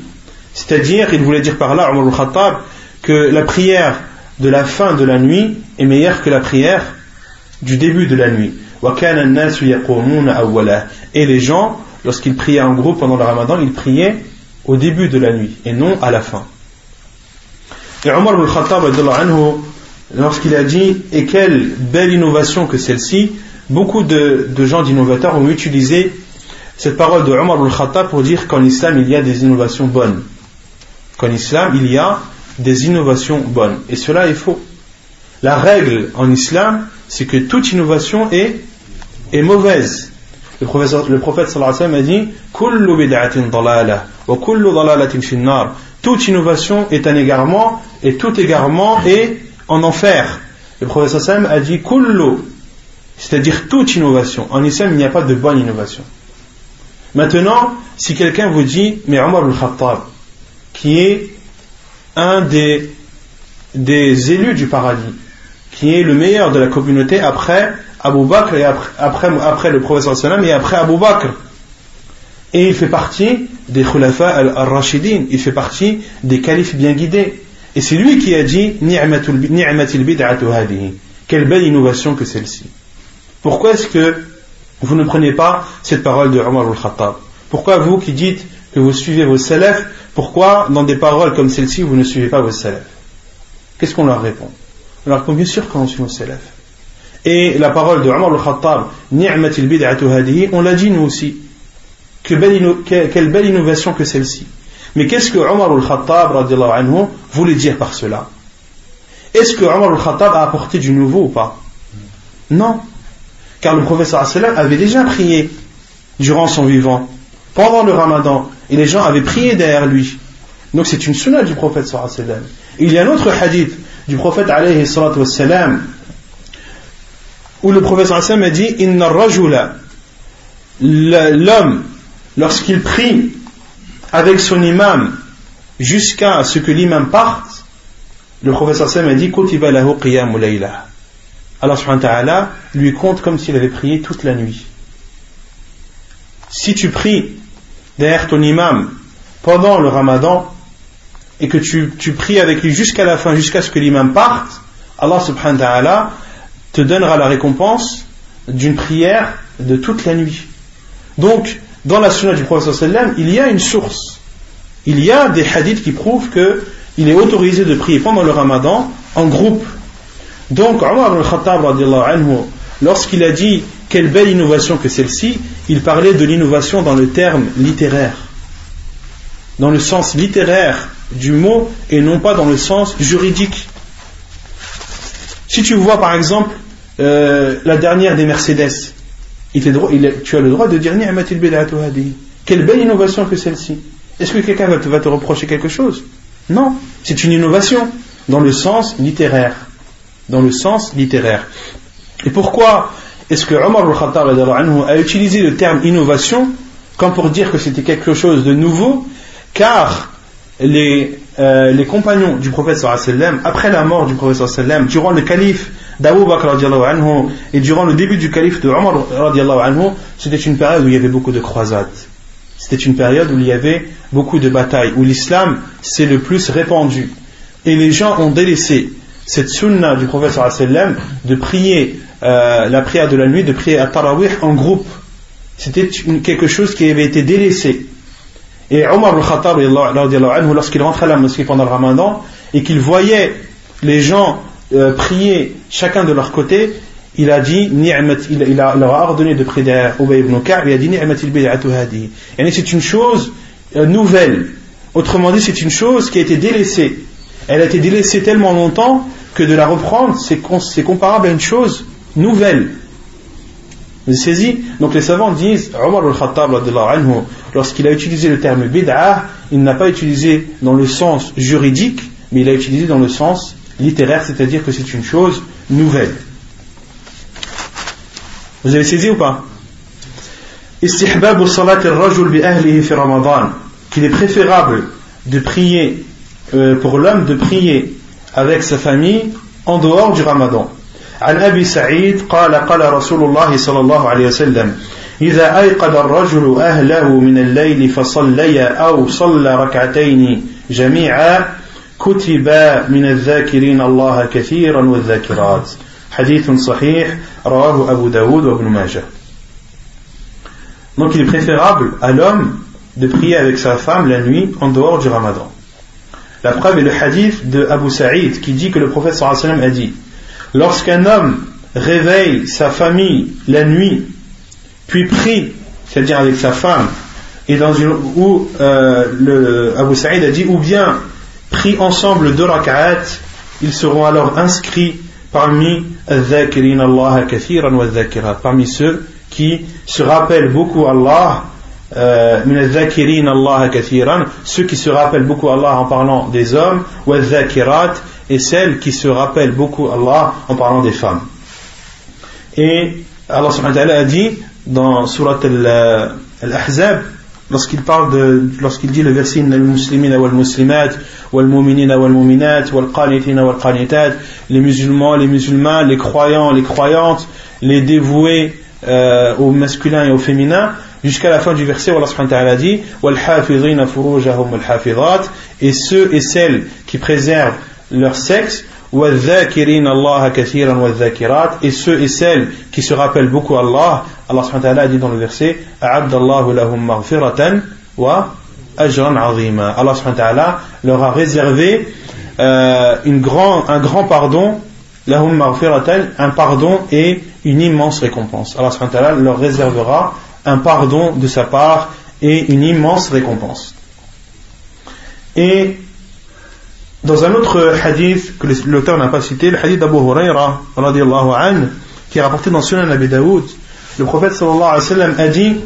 C'est-à-dire, il voulait dire par là, Omar al-Khattab, que la prière de la fin de la nuit est meilleure que la prière du début de la nuit. Et les gens, lorsqu'ils priaient en groupe pendant le ramadan, ils priaient au début de la nuit et non à la fin. Et Omar al-Khattab, lorsqu'il a dit Et quelle belle innovation que celle-ci, beaucoup de, gens d'innovateurs ont utilisé cette parole de Omar al-Khattab pour dire qu'en islam il y a des innovations bonnes. Qu'en islam il y a des innovations bonnes. Et cela est faux. La règle en islam, c'est que toute innovation est est mauvaise. Le prophète, le prophète sallallahu alayhi wa a dit. Toute innovation est un égarement et tout égarement est en enfer. Le prophète sallallahu a dit Kullu, c'est-à-dire toute innovation. En islam, il n'y a pas de bonne innovation. Maintenant, si quelqu'un vous dit Mais Omar al-Khattab, qui est un des élus du paradis, qui est le meilleur de la communauté après Abu Bakr et après, après, le professeur sallam et après Abu Bakr. Et il fait partie des khulafa al-rashidin, il fait partie des califes bien guidés. Et c'est lui qui a dit Quelle belle innovation que celle-ci. Pourquoi est-ce que vous ne prenez pas cette parole de Omar al-Khattab? Pourquoi vous qui dites que vous suivez vos salafs, pourquoi dans des paroles comme celle-ci vous ne suivez pas vos salafs? Qu'est-ce qu'on leur répond? On répond bien sûr qu'on suit nos. Et la parole de Omar al-Khattab, Ni'matil bid'atu hadihi, on l'a dit nous aussi. Que quelle belle innovation que celle-ci. Mais qu'est-ce que Omar al-Khattab anhu, voulait dire par cela? Est-ce que Omar al-Khattab a apporté du nouveau ou pas? Non. Car le professeur avait déjà prié durant son vivant, pendant le ramadan, et les gens avaient prié derrière lui. Donc c'est une sunna du prophète sallallahu Il y a un autre hadith du prophète alayhi salatu wassalam, où le professeur Hassan a dit Inna rajula, l'homme, lorsqu'il prie avec son imam jusqu'à ce que l'imam parte, le professeur Hassan a dit Kutiba lahu qiyam Allah subhanahu wa ta'ala lui compte comme s'il avait prié toute la nuit. Si tu pries derrière ton imam pendant le ramadan et que tu, pries avec lui jusqu'à la fin, jusqu'à ce que l'imam parte, Allah subhanahu wa ta'ala te donnera la récompense d'une prière de toute la nuit. Donc, dans la sunna du prophète sallam, il y a une source. Il y a des hadiths qui prouvent qu'il est autorisé de prier pendant le ramadan en groupe. Donc, Omar al-Khattab, lorsqu'il a dit quelle belle innovation que celle-ci, il parlait de l'innovation dans le terme littéraire, dans le sens littéraire du mot et non pas dans le sens juridique. Si tu vois par exemple euh, la dernière des Mercedes, tu as le droit de dire Quelle belle innovation que celle-ci. Est-ce que quelqu'un va, va te, reprocher quelque chose? Non, c'est une innovation dans le sens littéraire. Dans le sens littéraire. Et pourquoi est-ce que Omar al-Khattab a utilisé le terme innovation comme pour dire que c'était quelque chose de nouveau? Car les, euh, les compagnons du prophète après la mort du prophète durant le calife d'Abu Bakr anhu, et durant le début du calife de Omar anhu, c'était une période où il y avait beaucoup de croisades. C'était une période où il y avait beaucoup de batailles, où l'islam s'est le plus répandu. Et les gens ont délaissé cette sunna du prophète de prier euh, la prière de la nuit, de prier à Tarawih en groupe. C'était quelque chose qui avait été délaissé. Et Omar al-Khattab, lorsqu'il rentrait à la mosquée pendant le ramadan et qu'il voyait les gens euh, prier chacun de leur côté, il a dit, il, il, leur a ordonné de prier derrière Ubay ibn Ka'b, il a dit, c'est une chose euh, nouvelle. Autrement dit, c'est une chose qui a été délaissée. Elle a été délaissée tellement longtemps que de la reprendre, c'est comparable à une chose nouvelle. Vous saisi Donc les savants disent, Omar al-Khattab, lorsqu'il a utilisé le terme bid'ah, il n'a pas utilisé dans le sens juridique, mais il a utilisé dans le sens littéraire, c'est-à-dire que c'est une chose nouvelle. Vous avez saisi ou pas? Qu'il est préférable de prier euh, pour l'homme de prier avec sa famille en dehors du ramadan عن أبي سعيد قال قال رسول الله صلى الله عليه وسلم إذا أيقظ الرجل أهله من الليل فصليا أو صلى ركعتين جميعا كتب من الذاكرين الله كثيرا والذاكرات حديث صحيح رواه أبو داود وابن ماجه Donc il est préférable à l'homme de prier avec sa femme la nuit en dehors du ramadan. La preuve est le hadith de Abu Sa'id qui dit que le prophète sallallahu alayhi wa sallam a dit Lorsqu'un homme réveille sa famille la nuit, puis prie, c'est-à-dire avec sa femme, et dans une, où euh, le, Abu Saïd a dit, ou bien prie ensemble deux rak'at, ils seront alors inscrits parmi parmi ceux qui se rappellent beaucoup Allah euh, ceux qui se rappellent beaucoup Allah en parlant des hommes et celles qui se rappellent beaucoup Allah en parlant des femmes. Et Allah subhanahu wa a dit dans Surat Al-Ahzab, lorsqu'il parle lorsqu'il dit le verset muslimina wal les musulmans les musulmans les croyants les croyantes les dévoués euh, au masculin et au féminin jusqu'à la fin du verset Allah subhanahu wa ta'ala dit wal furujahum wal et ceux et celles qui préservent leur sexe. et ceux et celles qui se rappellent beaucoup Allah. Allah subhanahu wa dit dans le verset wa ajran Allah subhanahu wa ta'ala leur a réservé euh, une grand, un grand pardon. lahum un pardon et une immense récompense. Allah subhanahu wa ta'ala leur réservera un pardon de sa part et une immense récompense. Et dans un autre hadith que l'auteur n'a pas cité, le hadith d'Abu Huraira, qui est rapporté dans Sunan Abi Daoud, le prophète sallallahu a dit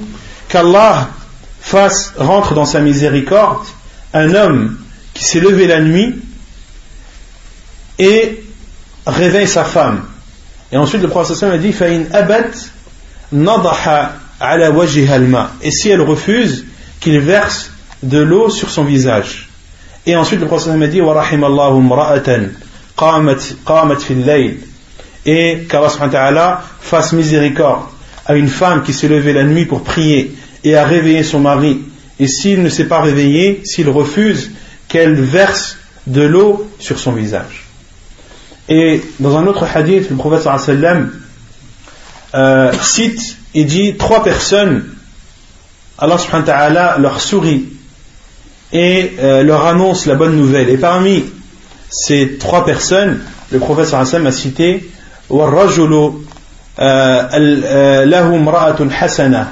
qu'Allah fasse, rentre dans sa miséricorde un homme qui s'est levé la nuit et réveille sa femme. Et ensuite le prophète a dit Et si elle refuse, qu'il verse de l'eau sur son visage. Et ensuite le prophète a dit Et qu'Allah fasse miséricorde à une femme qui s'est levée la nuit pour prier et a réveillé son mari. Et s'il ne s'est pas réveillé, s'il refuse, qu'elle verse de l'eau sur son visage. Et dans un autre hadith, le prophète sallam euh, cite et dit trois personnes, Allah subhanahu wa ta'ala leur sourit et euh, leur annonce la bonne nouvelle. Et parmi ces trois personnes, le prophète sallam a cité وَالرَّجُلُ لَهُ امْرَأَةٌ حَسَنَةٌ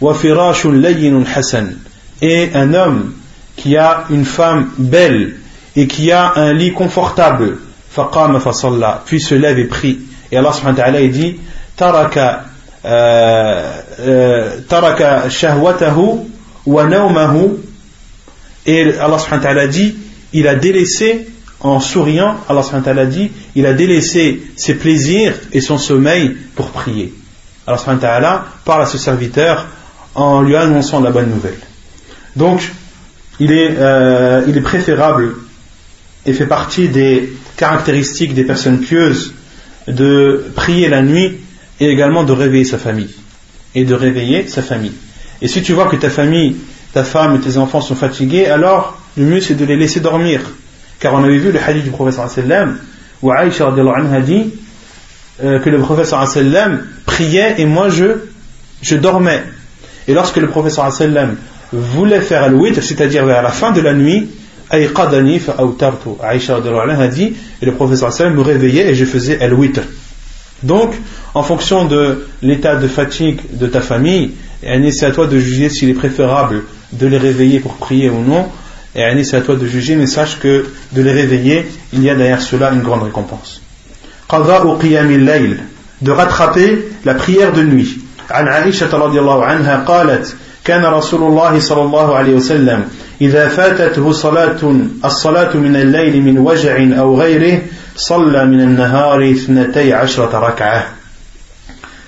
وَفِرَاشٌ لَيِّنٌ حَسَنٌ Et un homme qui a une femme belle et qui a un lit confortable فقام فصلى puis se lève et prie et Allah subhanahu wa ta'ala dit ترك ترك شهوته ونومه et Allah subhanahu wa dit il a délaissé en souriant Allah subhanahu wa dit il a délaissé ses plaisirs et son sommeil pour prier Allah subhanahu wa parle à ce serviteur en lui annonçant la bonne nouvelle donc il est, euh, il est préférable et fait partie des caractéristiques des personnes pieuses de prier la nuit et également de réveiller sa famille. Et de réveiller sa famille. Et si tu vois que ta famille, ta femme et tes enfants sont fatigués, alors le mieux c'est de les laisser dormir. Car on avait vu le hadith du professeur sallam où Aïcha a dit euh, que le professeur sallam priait et moi je, je dormais. Et lorsque le professeur sallam voulait faire witr, c'est-à-dire vers la fin de la nuit, Aïcha a dit, et le professeur sallam me réveillait et je faisais el witr. Donc, en fonction de l'état de fatigue de ta famille, c'est à toi de juger s'il est préférable de les réveiller pour prier ou non. Et c'est à toi de juger, mais sache que de les réveiller, il y a derrière cela une grande récompense. de rattraper la prière de nuit. عن عائشة رضي الله عنها قالت كان رسول الله صلى الله عليه وسلم إذا فاتته صلاة الصلاة من الليل من وجع أو غيره صلى من النهار اثنتي عشرة ركعة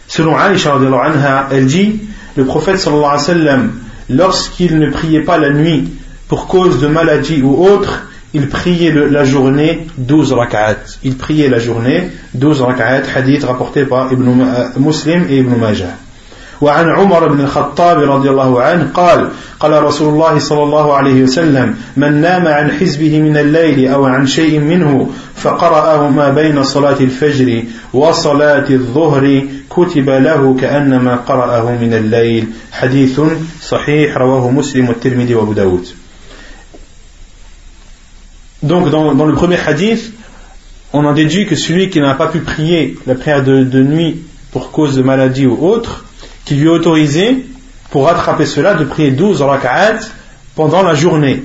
Selon Aïcha anha, elle dit le prophète sallallahu alayhi wa sallam, lorsqu'il ne priait pas la nuit pour cause de maladie ou autre, il priait la journée 12 rak'at. Il priait la journée 12 rak'at, hadith rapporté par Ibn Muslim et Ibn Majah. وعن عمر بن الخطاب رضي الله عنه قال قال رسول الله صلى الله عليه وسلم من نام عن حزبه من الليل أو عن شيء منه فقرأه ما بين صلاة الفجر وصلاة الظهر كتب له كأنما قرأه من الليل حديث صحيح رواه مسلم والترمذي وأبو داود. Donc dans, dans, le premier hadith, on en déduit que celui qui n'a pas pu prier la prière de, de nuit pour cause de maladie ou autre, qui lui est autorisé, pour rattraper cela, de prier 12 rak'at pendant la journée.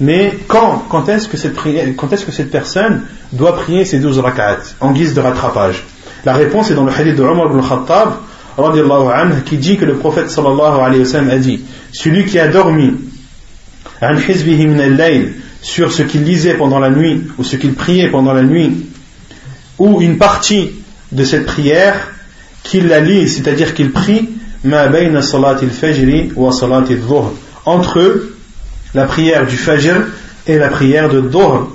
Mais quand, quand est-ce que, est-ce que cette personne doit prier ces 12 rak'at en guise de rattrapage? La réponse est dans le hadith de Omar ibn Khattab, qui dit que le prophète sallallahu alayhi wa sallam a dit Celui qui a dormi sur ce qu'il lisait pendant la nuit, ou ce qu'il priait pendant la nuit, ou une partie de cette prière, qu'il la lit, c'est-à-dire qu'il prie entre la prière du fajr et la prière de dhuhr.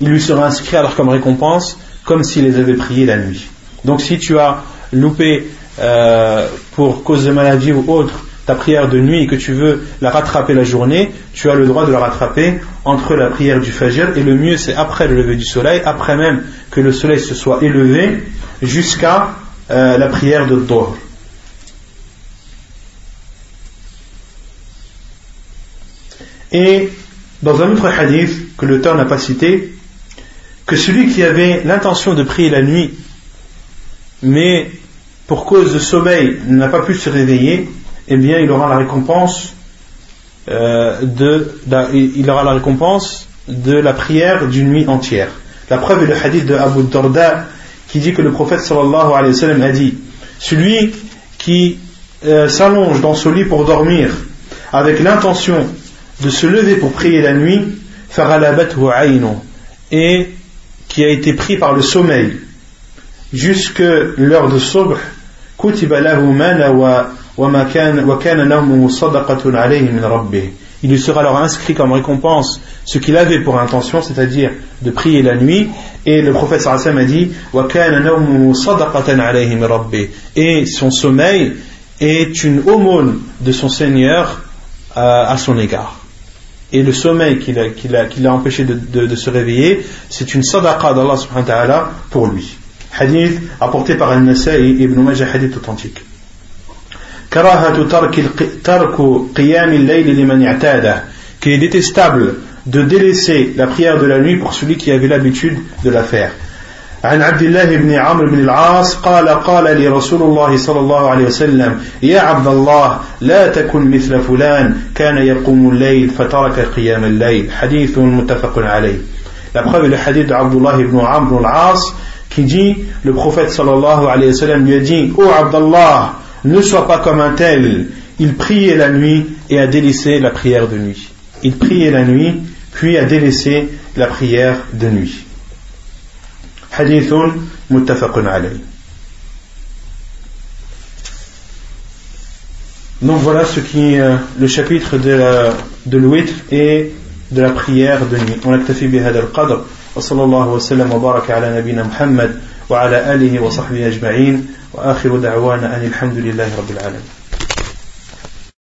Il lui sera inscrit alors comme récompense comme s'il les avait priés la nuit. Donc si tu as loupé euh, pour cause de maladie ou autre ta prière de nuit et que tu veux la rattraper la journée, tu as le droit de la rattraper entre la prière du Fajr et le mieux c'est après le lever du soleil, après même que le soleil se soit élevé jusqu'à euh, la prière de Dhuhr. Et dans un autre hadith que l'auteur n'a pas cité, que celui qui avait l'intention de prier la nuit, mais pour cause de sommeil n'a pas pu se réveiller, eh bien il aura la récompense euh, de, il aura la récompense de la prière d'une nuit entière. La preuve est le hadith de Abu Darda qui dit que le prophète sallallahu alayhi wa sallam a dit celui qui euh, s'allonge dans son lit pour dormir avec l'intention de se lever pour prier la nuit et qui a été pris par le sommeil jusque l'heure de subh il lui sera alors inscrit comme récompense ce qu'il avait pour intention, c'est-à-dire de prier la nuit. Et le prophète sallallahu a dit Et son sommeil est une aumône de son Seigneur à, son égard. Et le sommeil qui l'a empêché de, se réveiller, c'est une sadaqa d'Allah ta'ala pour lui. Hadith apporté par Al-Nasai et Ibn Majah, hadith authentique. كراهة ترك ترك قيام الليل لمن اعتاده كي ديتستابل دو ديليسي لا بريير دو لا نوي بور سولي كي افي لابيتود دو لافير عن عبد الله بن عمرو بن العاص قال قال لي رسول الله صلى الله عليه وسلم يا عبد الله لا تكن مثل فلان كان يقوم الليل فترك قيام الليل. حديث متفق عليه. لا بخاف الحديث عبد الله بن عمرو العاص كي جي لو بروفيت صلى الله عليه وسلم يجي أو عبد الله ne sois pas comme un tel. Il priait la nuit et a délaissé la prière de nuit. Il priait la nuit, puis a délaissé la prière de nuit. Hadithun muttafaqun alayhi. Donc voilà ce qui est euh, le chapitre de, la, de l'ouïtre et de la prière de nuit. On a كتفي بهذا القدر وصلى الله وسلم وبارك على نبينا محمد وعلى آله وصحبه أجمعين وآخر دعوانا أن الحمد لله رب العالمين.